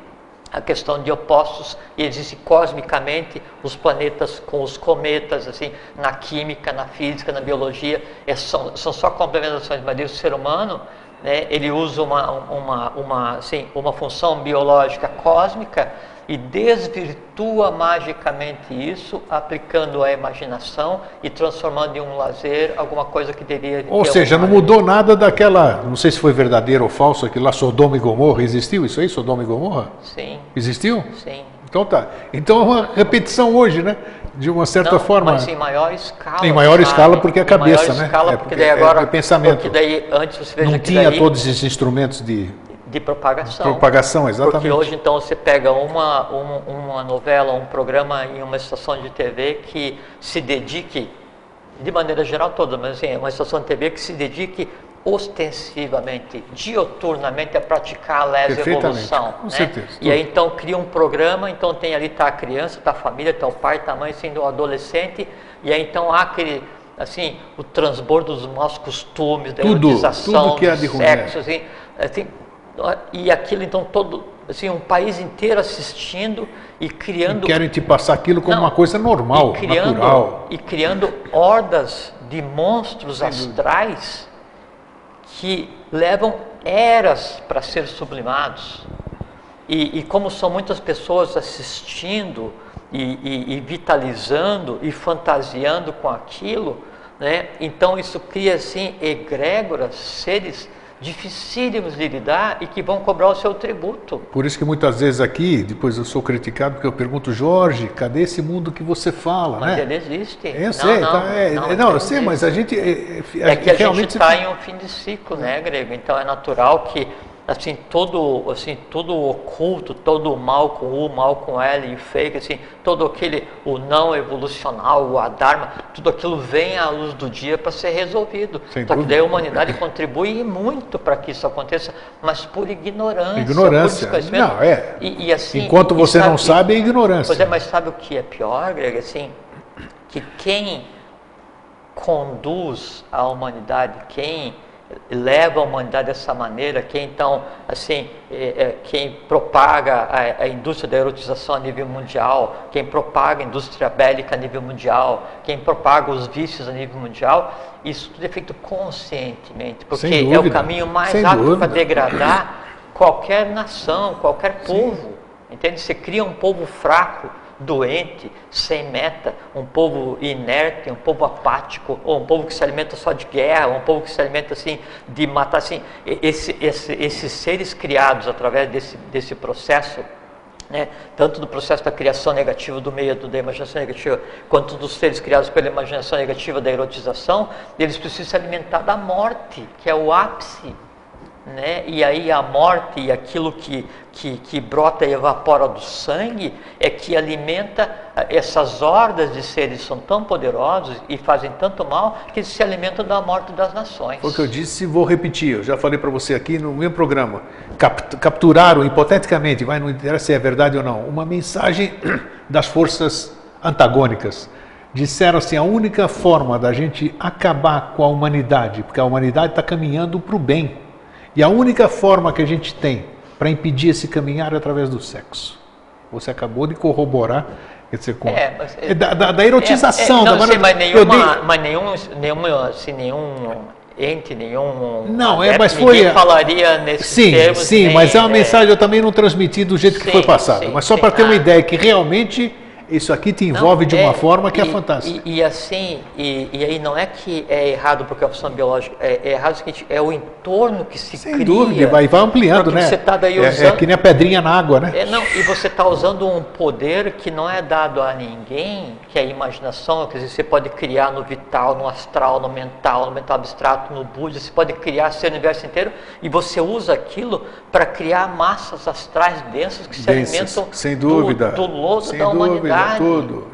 a questão de opostos e existe cosmicamente os planetas com os cometas, assim, na química, na física, na biologia, é são, são só complementações, mas o ser humano, né, ele usa uma, uma, uma, assim, uma função biológica cósmica e desvirtua magicamente isso, aplicando a imaginação e transformando em um lazer alguma coisa que deveria Ou seja, não mudou nada daquela. Não sei se foi verdadeiro ou falso, aquilo lá, Sodoma e Gomorra. Existiu isso aí, Sodoma e Gomorra? Sim, Existiu? sim. Então tá. Então é uma repetição hoje, né? De uma certa Não, forma. Mas em maior escala. Em maior sabe? escala, porque é a Em maior cabeça, né? escala, É, porque porque daí é- agora. é pensamento. Porque daí antes você veja não que tinha daí, todos esses instrumentos de de propagação. propagação, exatamente. Porque hoje então você pega uma, uma, uma novela, um programa em uma estação de TV que se dedique, de maneira geral toda, mas assim, uma estação de TV que se dedique ostensivamente, dioturnamente a praticar a lesa evolução. com né? certeza, E aí então cria um programa, então tem ali tá a criança, tá a família, tá o pai, tá a mãe, sendo o adolescente, e aí então há aquele assim, o transbordo dos maus costumes, da Tudo, erotização, tudo que do de ruim, sexo, assim, assim, e aquilo então todo, assim, um país inteiro assistindo e criando Querem te passar aquilo como Não, uma coisa normal, e criando, natural. E criando hordas de monstros astrais que levam eras para ser sublimados. E, e como são muitas pessoas assistindo e, e- e vitalizando e fantasiando com aquilo, né? então isso cria assim egrégoras, seres dificílimos de lidar e que vão cobrar o seu tributo. Por isso que muitas vezes aqui, depois eu sou criticado porque eu pergunto, Jorge, cadê esse mundo que você fala, Mas né? ele existe. Eu sei, não, tá, é, não, não, eu sei, mas a gente é, É que a gente está em um fim de ciclo, né, Grego? Então é natural que assim todo assim todo o oculto, todo o mal com U, mal com L e fake, assim todo aquele o não evolucional, o adharma, tudo aquilo vem à luz do dia para ser resolvido. Sem Só que daí a humanidade contribui muito para que isso aconteça, mas por ignorância, Ignorância. por. Não, é. E, e assim, Enquanto você não e- sabe, é ignorância. Pois é, mas sabe o que é pior, Greg? Assim, que quem conduz a humanidade, quem leva a humanidade dessa maneira, quem então, assim, é, é, quem propaga a, a indústria da erotização a nível mundial, quem propaga a indústria bélica a nível mundial, quem propaga os vícios a nível mundial, isso tudo é feito conscientemente, porque é o caminho mais rápido para degradar qualquer nação, qualquer povo. Entende? Você cria um povo fraco, doente, sem meta, um povo inerte, um povo apático, ou um povo que se alimenta só de guerra, um povo que se alimenta assim de matar assim. Esse, esse, esses seres criados através desse, desse processo né? tanto do processo da criação negativa do meio da imaginação negativa, quanto dos seres criados pela imaginação negativa da erotização, eles precisam se alimentar da morte, que é o ápice né? E aí a morte e aquilo que, que, que brota e evapora do sangue é que alimenta essas hordas de seres são tão poderosos e fazem tanto mal que se alimentam da morte das nações. Foi o que eu disse e vou repetir. Eu já falei para você aqui no meu programa. capturaram hipoteticamente, vai não interessa se é verdade ou não, uma mensagem das forças antagônicas disseram assim: a única forma da gente acabar com a humanidade, porque a humanidade está caminhando para o bem, e a única forma que a gente tem para impedir esse caminhar é através do sexo. Você acabou de corroborar quer dizer, com, é, mas, é, da, da, da, erotização. É, é, não, da sei, mas nenhuma, dei... mas nenhum, nenhum, assim, nenhum ente, nenhum. Não, é, mas foi. Falaria nesse Sim, termos, sim, nem, mas é uma mensagem eu também não transmiti do jeito sim, que foi passado. mas só para ter uma ah. ideia que realmente isso aqui te envolve não, de uma é, forma que é e, é fantástica. E, e assim, e, e, aí não é que é errado porque é a função biológica, é, é errado o seguinte, é o entorno que se Sem cria. Sem dúvida, vai, vai ampliando, né? Você tá daí usando, é, é, que nem a pedrinha na água, né? Não, e você está usando um poder que não é dado a ninguém, que é a imaginação, quer dizer, você pode criar no vital, no astral, no mental, no mental abstrato, no budista, você pode criar seu universo inteiro e você usa aquilo para criar massas astrais densas que se alimentam sem dúvida, do, do lodo da dúvida, humanidade. Tudo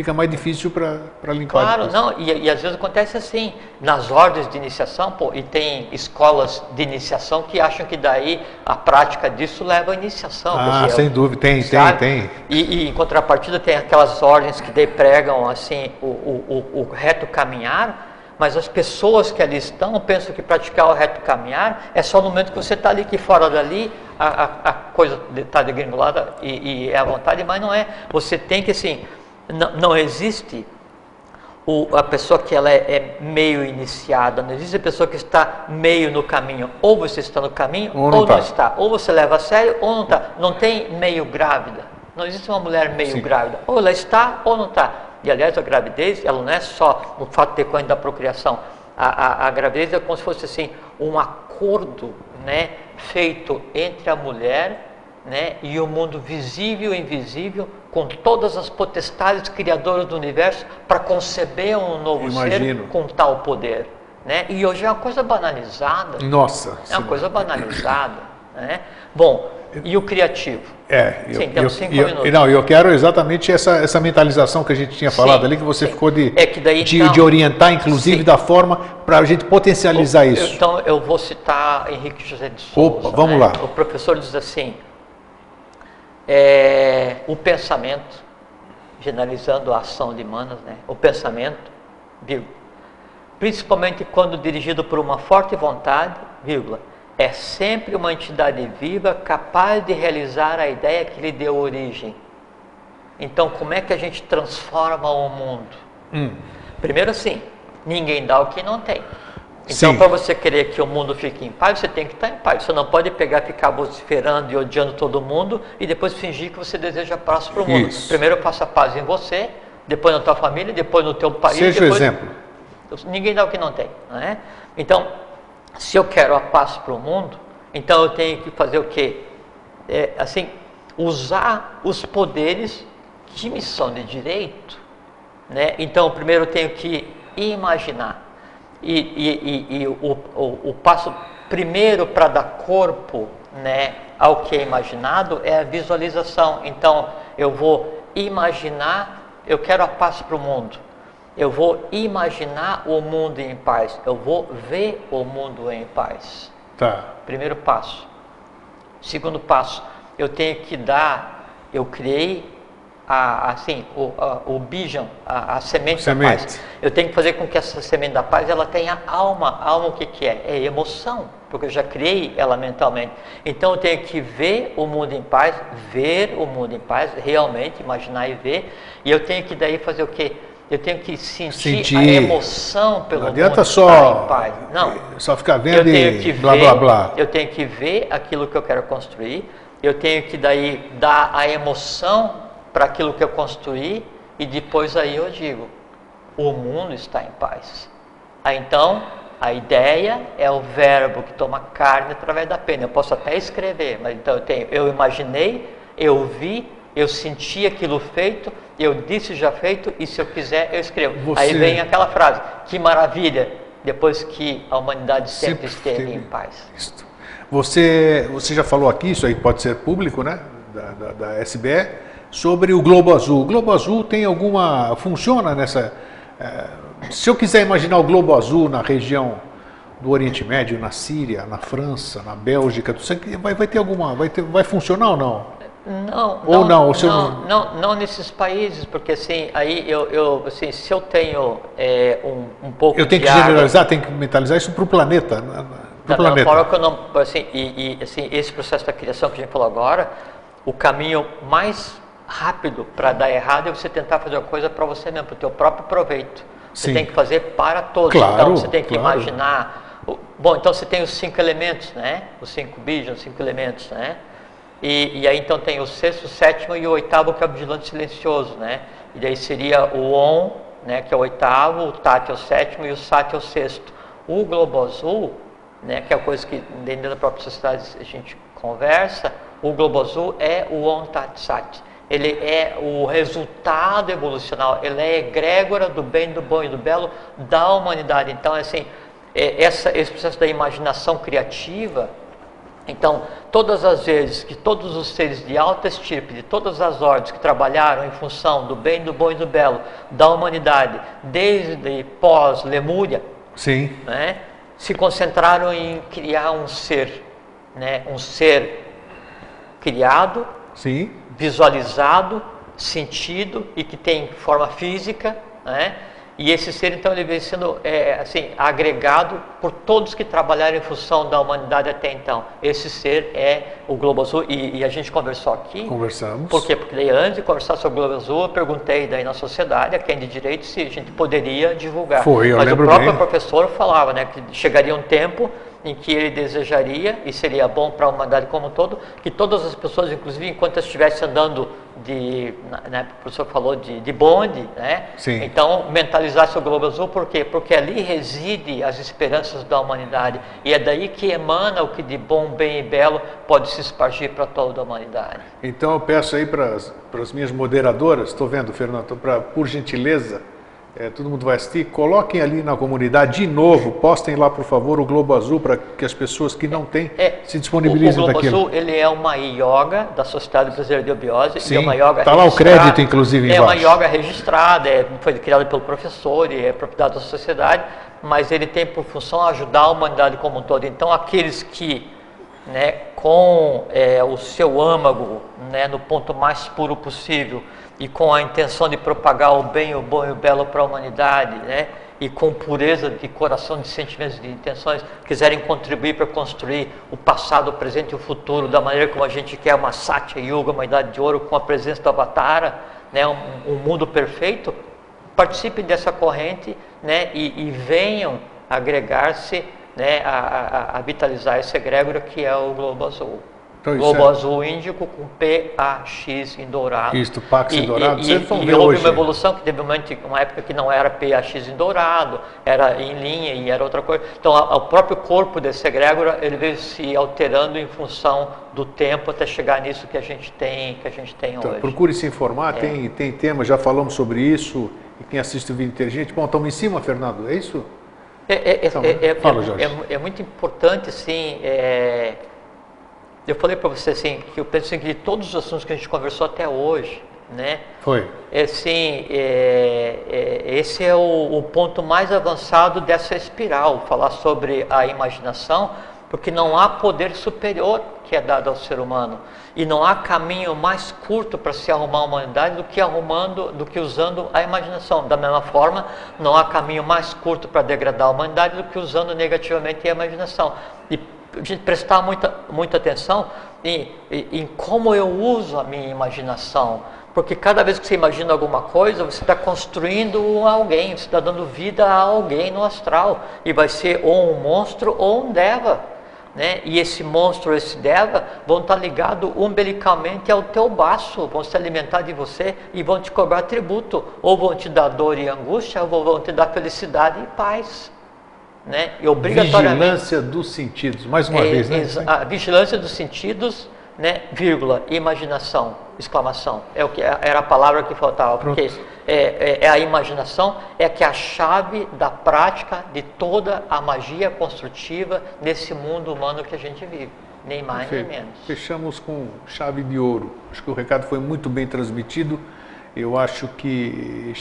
fica mais difícil para limpar. Claro, não, e, e, às vezes acontece assim, nas ordens de iniciação, pô, e tem escolas de iniciação que acham que daí a prática disso leva à iniciação. Ah, sem dúvida, tem, sabe? tem, tem. E, e, em contrapartida tem aquelas ordens que daí pregam assim o, o, o, o reto caminhar, mas as pessoas que ali estão pensam que praticar o reto caminhar é só no momento que você está ali, que fora dali a, a, a coisa está degringolada e, e é à vontade, mas não é. Você tem que assim não, não existe o, a pessoa que ela é, é, meio iniciada, não existe a pessoa que está meio no caminho. Ou você está no caminho ou, não, ou tá. não está. Ou você leva a sério ou não está. Não tem meio grávida. Não existe uma mulher meio Sim. grávida. Ou ela está ou não está. E aliás, a gravidez, ela não é só o fato de ter da procriação. A, a, a, gravidez é como se fosse assim, um acordo né, feito entre a mulher né, e o mundo visível e invisível com todas as potestades criadoras do universo para conceber um novo Imagino. ser com tal poder. Né? E hoje é uma coisa banalizada. Nossa. É uma coisa banalizada. Né? Bom, e o criativo? É, eu, Sim, temos cinco eu, minutos. Não, eu quero exatamente essa, essa mentalização que a gente tinha falado sim, ali, que você sim. ficou de, é que daí, de, então, de orientar, inclusive, sim. da forma para a gente potencializar o, isso. Então, eu vou citar Henrique José de Souza. Opa, vamos né? lá. O professor diz assim, é, o pensamento, generalizando a ação de Manas, né? o pensamento, vírgula, principalmente quando dirigido por uma forte vontade, vírgula, é sempre uma entidade viva capaz de realizar a ideia que lhe deu origem. Então, como é que a gente transforma o mundo? Hum. Primeiro, assim, ninguém dá o que não tem. Então, para você querer que o mundo fique em paz, você tem que estar em paz. Você não pode pegar, ficar vociferando e odiando todo mundo e depois fingir que você deseja paz para o mundo. Isso. Primeiro passa paz em você, depois na tua família, depois no teu país. Seja depois... o exemplo. Ninguém dá o que não tem. Não é? Então, se eu quero a paz para o mundo, então eu tenho que fazer o quê? É, assim, usar os poderes que me são de direito. Né? Então, primeiro eu tenho que imaginar e, e, e, e o, o, o, passo primeiro para dar corpo né, ao que é imaginado é a visualização. Então, eu vou imaginar, eu quero a paz para o mundo. Eu vou imaginar o mundo em paz. Eu vou ver o mundo em paz. Tá. Primeiro passo. Segundo passo, eu tenho que dar, eu criei a, assim, o, a, o bijan, a, a semente, semente, da paz. Eu tenho que fazer com que essa semente da paz ela tenha alma. Alma o que, que é? É emoção, porque eu já criei ela mentalmente. Então eu tenho que ver o mundo em paz, ver o mundo em paz, realmente imaginar e ver. E eu tenho que daí fazer o quê? Eu tenho que sentir, sentir. a emoção pelo Não adianta mundo só. Não. Só ficar vendo e blá, ver, blá, blá. Eu tenho que ver aquilo que eu quero construir eu tenho que daí dar a emoção para aquilo que eu construí e depois aí eu digo, o mundo está em paz. Aí então, a ideia é o verbo que toma carne através da pena. Eu posso até escrever, mas então eu tenho, eu imaginei, eu vi, eu senti aquilo feito, eu disse já feito, e se eu quiser, eu escrevo. Você... Aí vem aquela frase, que maravilha, depois que a humanidade sempre, sempre esteve em paz. Você, você já falou aqui, isso aí pode ser público, né? Da, da, da SBE, sobre o Globo Azul. O Globo Azul tem alguma. funciona nessa. É, se eu quiser imaginar o Globo Azul na região do Oriente Médio, na Síria, na França, na Bélgica, vai, vai ter alguma. Vai, ter, vai funcionar ou não? Não, ou não, não, não, não, não, nesses países, porque assim, aí eu, eu assim, se eu tenho é, um, um pouco Eu tenho que água, generalizar, tenho que mentalizar isso para o planeta. Né? Pro da planeta. forma que eu não, assim, e, e, assim, esse processo da criação que a gente falou agora, o caminho mais rápido para dar errado é você tentar fazer uma coisa para você mesmo, para o teu próprio proveito. Você Sim. tem que fazer para todos. Claro, então você tem que claro. imaginar. Bom, então você tem os cinco elementos, né? Os cinco bijos, os cinco elementos, né? E, e, aí então tem o sexto, sétimo e o oitavo, que é o vigilante silencioso, né? E daí seria o on, né, que é o oitavo, o tat é o sétimo e o sat é o sexto. O globo azul, né, que é a coisa que dentro da própria sociedade a gente conversa, o globo azul é o on tat sat. Ele é o resultado evolucional, ele é egrégora do bem, do bom e do belo da humanidade. Então, assim, é, essa, esse processo da imaginação criativa, então, todas as vezes que todos os seres de alta estirpe, de todas as ordens que trabalharam em função do bem, do bom e do belo da humanidade, desde pós-Lemúria. Né, se concentraram em criar um ser, né, um ser criado, Sim. visualizado, sentido e que tem forma física, né, e esse ser, então, ele vem sendo é, assim, agregado por todos que trabalharam em função da humanidade até então. Esse ser é o Globo Azul. E, e a gente conversou aqui. Conversamos. Por quê? Porque antes de conversar sobre o Globo Azul, eu perguntei daí na sociedade, a quem de direito, se a gente poderia divulgar. Foi, eu Mas lembro o próprio bem. professor falava né, que chegaria um tempo em que ele desejaria, e seria bom para a humanidade como um todo, que todas as pessoas, inclusive enquanto estivessem andando de, né, o professor falou de, de bonde, né? Sim. Então, mentalizasse o globo azul, por quê? Porque ali reside as esperanças da humanidade, e é daí que emana o que de bom, bem e belo pode se espargir para toda a humanidade. Então, eu peço aí para as minhas moderadoras, estou vendo, Fernando, pra, por gentileza, é, todo mundo vai assistir, coloquem ali na comunidade de novo, postem lá, por favor, o Globo Azul para que as pessoas que não têm é, se disponibilizem o, o Globo daquilo. Azul, ele é uma yoga da Sociedade Brasileira de Obiose, Sim, é yoga Está lá o crédito, inclusive, É uma yoga registrada, é, foi criada pelo professor e é propriedade da sociedade, mas ele tem por função ajudar a humanidade como um todo. Então, aqueles que, né, com é, o seu âmago né, no ponto mais puro possível, e com a intenção de propagar o bem, o bom e o belo para a humanidade, né? e com pureza de coração, de sentimentos, de intenções, quiserem contribuir para construir o passado, o presente e o futuro da maneira como a gente quer uma Satya Yuga, uma idade de ouro com a presença do Avatara, né? um, um mundo perfeito, participem dessa corrente né? e, e venham agregar-se né? a, a, a vitalizar esse egrégora que é o Globo Azul. Então, Globo é... azul índico com PAX em dourado. Isto, Pax em dourado. E, e, e houve hoje. uma evolução que teve uma época que não era PAX em dourado, era em linha e era outra coisa. Então, a, o próprio corpo desse egrégora, ele veio se alterando em função do tempo até chegar nisso que a gente tem, que a gente tem então, hoje. Procure se informar, é. tem, tem tema, já falamos sobre isso. E quem assiste o vídeo inteligente, bom, estamos em cima, Fernando, é isso? É, é, então, é, Fala, é, muito importante, sim, eu falei para você assim que eu penso que de todos os assuntos que a gente conversou até hoje, né? Foi. É, assim, é, é, esse é o, o, ponto mais avançado dessa espiral, falar sobre a imaginação, porque não há poder superior que é dado ao ser humano e não há caminho mais curto para se arrumar a humanidade do que arrumando, do que usando a imaginação. Da mesma forma, não há caminho mais curto para degradar a humanidade do que usando negativamente a imaginação. E gente prestar muita, muita atenção em, em, como eu uso a minha imaginação. Porque cada vez que você imagina alguma coisa, você está construindo alguém, você está dando vida a alguém no astral. E vai ser ou um monstro ou um deva. né? E esse monstro, esse Deva, vão estar ligados umbilicalmente ao teu baço, vão se alimentar de você e vão te cobrar tributo, ou vão te dar dor e angústia, ou vão te dar felicidade e paz. Né? E obrigatoriamente. Vigilância dos sentidos, mais uma é, vez, né? A vigilância dos sentidos, né? Vírgula, imaginação, exclamação. É o que era a palavra que faltava, Pronto. porque é, é, é, a imaginação é que é a chave da prática de toda a magia construtiva nesse mundo humano que a gente vive. Nem mais Perfeito. nem menos. Fechamos com chave de ouro. Acho que o recado foi muito bem transmitido. Eu acho que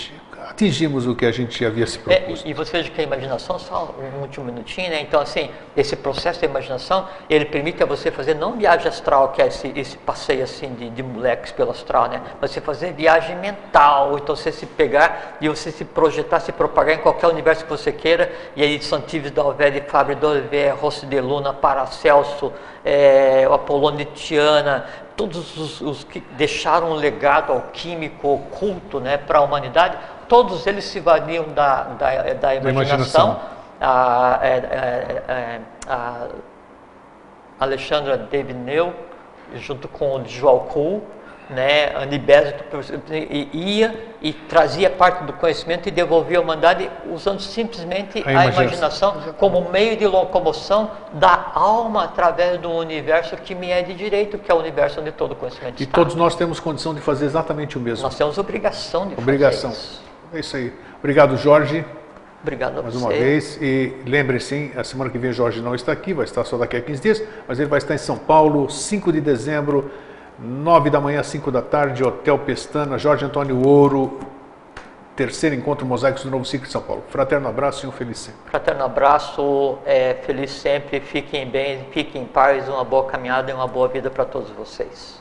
atingimos o que a gente havia se é, proposto. É, e você veja que a imaginação, só um último minutinho, né? Então, assim, esse processo da imaginação, ele permite a você fazer não viagem astral, que é esse, esse passeio assim de, de moleques pelo astral, né? Você fazer viagem mental, então você se pegar e você se projetar, se propagar em qualquer universo que você queira, e aí Santives da Alvede, Fábio Oliveira, Rossi de Luna, Paracelso, é, Apolônio de Tiana, todos os, os, que deixaram um legado alquímico oculto né, para a humanidade, todos eles se valiam da, da, da imaginação. imaginação. A, é, é, a Alexandra Devineu, junto com o João Kuhl, né, ia e trazia parte do conhecimento e devolvia à humanidade usando simplesmente a, a imaginação. como meio de locomoção da alma através do universo que me é de direito, que é o universo onde todo conhecimento e está. E todos nós temos condição de fazer exatamente o mesmo. Nós temos obrigação de obrigação. fazer isso. É isso aí. Obrigado, Jorge. Obrigado a Mais você. uma vez. E lembre-se, a semana que vem Jorge não está aqui, vai estar só daqui a 15 dias, mas ele vai estar em São Paulo, 5 de dezembro, 9 da manhã, 5 da tarde, Hotel Pestana, Jorge Antônio Ouro, terceiro encontro Mosaicos do Novo Ciclo de São Paulo. Fraterno abraço e um feliz sempre. Fraterno abraço, é, feliz sempre, fiquem bem, fiquem em paz, uma boa caminhada e uma boa vida para todos vocês.